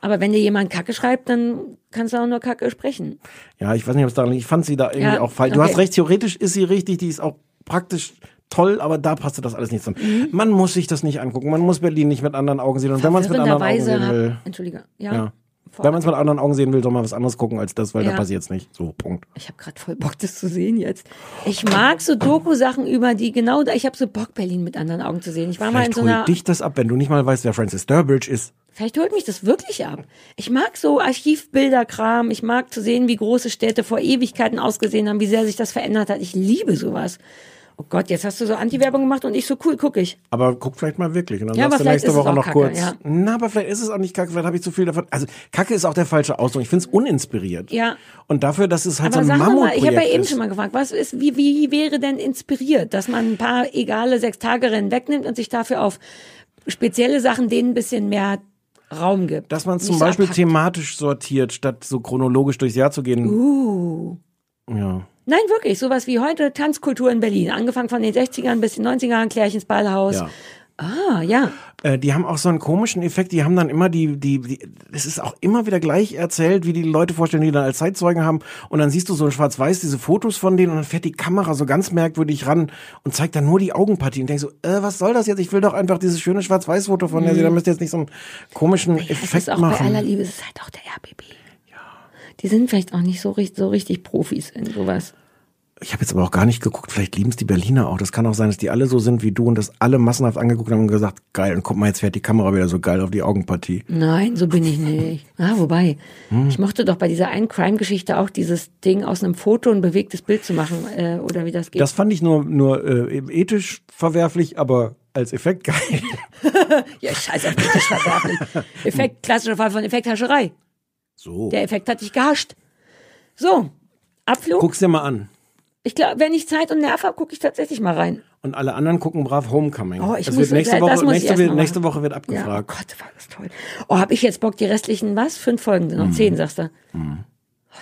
Aber wenn dir jemand Kacke schreibt, dann kannst du auch nur Kacke sprechen. Ja, ich weiß nicht, ob es daran liegt. Ich fand sie da irgendwie Ja, auch falsch. Du okay. hast recht, theoretisch ist sie richtig, die ist auch praktisch toll, aber da passte das alles nicht zusammen. Mhm. Man muss sich das nicht angucken. Man muss Berlin nicht mit anderen Augen sehen. Und wenn man es mit anderen Augen Verwirrenderweise sehen will, Entschuldige. Ja. ja. Wenn man es mit anderen Augen sehen will, soll man was anderes gucken als das, weil Ja. da passiert es nicht. So, Punkt. Ich habe gerade voll Bock, das zu sehen jetzt. Ich mag so Doku-Sachen über die genau da. Ich habe so Bock, Berlin mit anderen Augen zu sehen. Ich war mal in Vielleicht so einer. holt dich das ab, wenn du nicht mal weißt, wer Francis Durbridge ist. Vielleicht holt mich das wirklich ab. Ich mag so Archivbilderkram. Ich mag zu sehen, wie große Städte vor Ewigkeiten ausgesehen haben, wie sehr sich das verändert hat. Ich liebe sowas. Oh Gott, jetzt hast du so Anti-Werbung gemacht und ich so cool, gucke ich. Aber guck vielleicht mal wirklich. Und dann Ja, sagst aber du vielleicht nächste ist es Woche auch noch Kacke, kurz. ja. Na, aber vielleicht ist es auch nicht kacke, vielleicht habe ich zu viel davon. Also, Kacke ist auch der falsche Ausdruck. Ich finde es uninspiriert. Ja. Und dafür, dass es halt Aber so ein sag mal, ich habe ja eben schon mal gefragt, was ist, wie, wie wäre denn inspiriert, dass man ein paar egale Sechstagerennen wegnimmt und sich dafür auf spezielle Sachen denen ein bisschen mehr Raum gibt. Dass man Nicht zum so Beispiel abhackt. thematisch sortiert, statt so chronologisch durchs Jahr zu gehen. Uh. Ja. Nein, wirklich, sowas wie heute Tanzkultur in Berlin. Angefangen von den 60ern bis den 90ern, Klärchens Ballhaus. Ja. Ah, ja. Äh, die haben auch so einen komischen Effekt, die haben dann immer die, die, die, es ist auch immer wieder gleich erzählt, wie die Leute vorstellen, die dann als Zeitzeugen haben. Und dann siehst du so in Schwarz-Weiß diese Fotos von denen und dann fährt die Kamera so ganz merkwürdig ran und zeigt dann nur die Augenpartie und denkst so, äh, was soll das jetzt? Ich will doch einfach dieses schöne Schwarz-Weiß-Foto von der, da müsst ihr jetzt nicht so einen komischen Das Effekt ist auch bei aller machen. Liebe, es ist halt auch der RBB. Die sind vielleicht auch nicht so, richtig- so richtig Profis in sowas. Ich habe jetzt aber auch gar nicht geguckt, vielleicht lieben es die Berliner auch. Das kann auch sein, dass die alle so sind wie du und das alle massenhaft angeguckt haben und gesagt, geil, und guck mal, jetzt fährt die Kamera wieder so geil auf die Augenpartie. Nein, so bin ich nicht. Ah, wobei, Hm. ich mochte doch bei dieser einen Crime-Geschichte auch dieses Ding aus einem Foto ein bewegtes Bild zu machen, äh, oder wie das geht. Das fand ich nur, nur äh, ethisch verwerflich, aber als Effekt geil. ja, scheiß auf ethisch verwerflich. Effekt, klassischer Fall von Effekthascherei. So. Der Effekt hat dich gehascht. So, Abflug. Guck's dir mal an. Ich glaube, wenn ich Zeit und Nerv habe, gucke ich tatsächlich mal rein. Und alle anderen gucken brav Homecoming. Oh, ich es muss- wird nächste das Woche, muss nächste, wird, nächste. Woche wird Ja, oh abgefragt. Gott, war das toll. Oh, hab ich jetzt Bock, die restlichen, was? Fünf Folgen noch, Mhm. zehn, sagst du. Oh,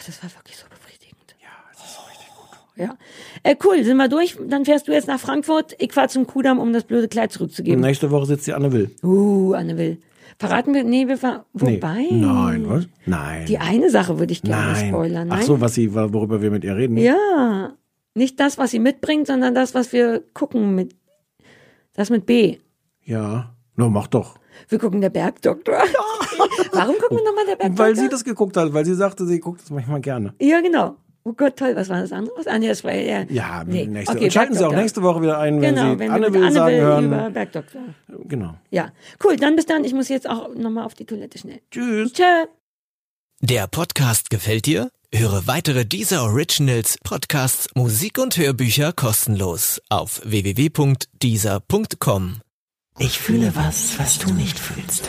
das war wirklich so befriedigend. Ja, das ist richtig gut. Ja. Äh, cool, sind wir durch? Dann fährst du jetzt nach Frankfurt. Ich fahr zum Kudamm, um das blöde Kleid Und zurückzugeben. nächste Woche sitzt die Anne Will. Uh, Anne Will. Verraten wir, nee, wir ver wobei. Nee. Nein, was? Nein. Die eine Sache würde ich gerne Nein. spoilern. Nein? Ach so, was sie, worüber wir mit ihr reden. Ja. Nicht das, was sie mitbringt, sondern das, was wir gucken mit Das mit B. Ja. Na, mach doch. Wir gucken der Bergdoktor. Warum gucken wir nochmal der Bergdoktor? Weil sie das geguckt hat, weil sie sagte, sie guckt das manchmal gerne. Ja, genau. Oh Gott, toll. Was war das andere? Was? Ah, nee, das war ja. Ja, nee. nächste Okay, Und schalten Sie auch nächste Woche wieder ein, wenn Genau, Sie wenn Anne will Anne sagen will hören. über Bergdoktor. Genau. Ja, cool. Dann bis dann. Ich muss jetzt auch nochmal auf die Toilette schnell. Tschüss. Tschö. Der Podcast gefällt dir? Höre weitere dieser Originals, Podcasts, Musik und Hörbücher kostenlos auf www.dieser.com. Ich fühle was, was du nicht fühlst.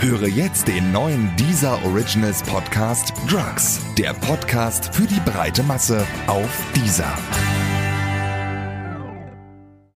Höre jetzt den neuen Deezer Originals Podcast Drugs. Der Podcast für die breite Masse auf Deezer.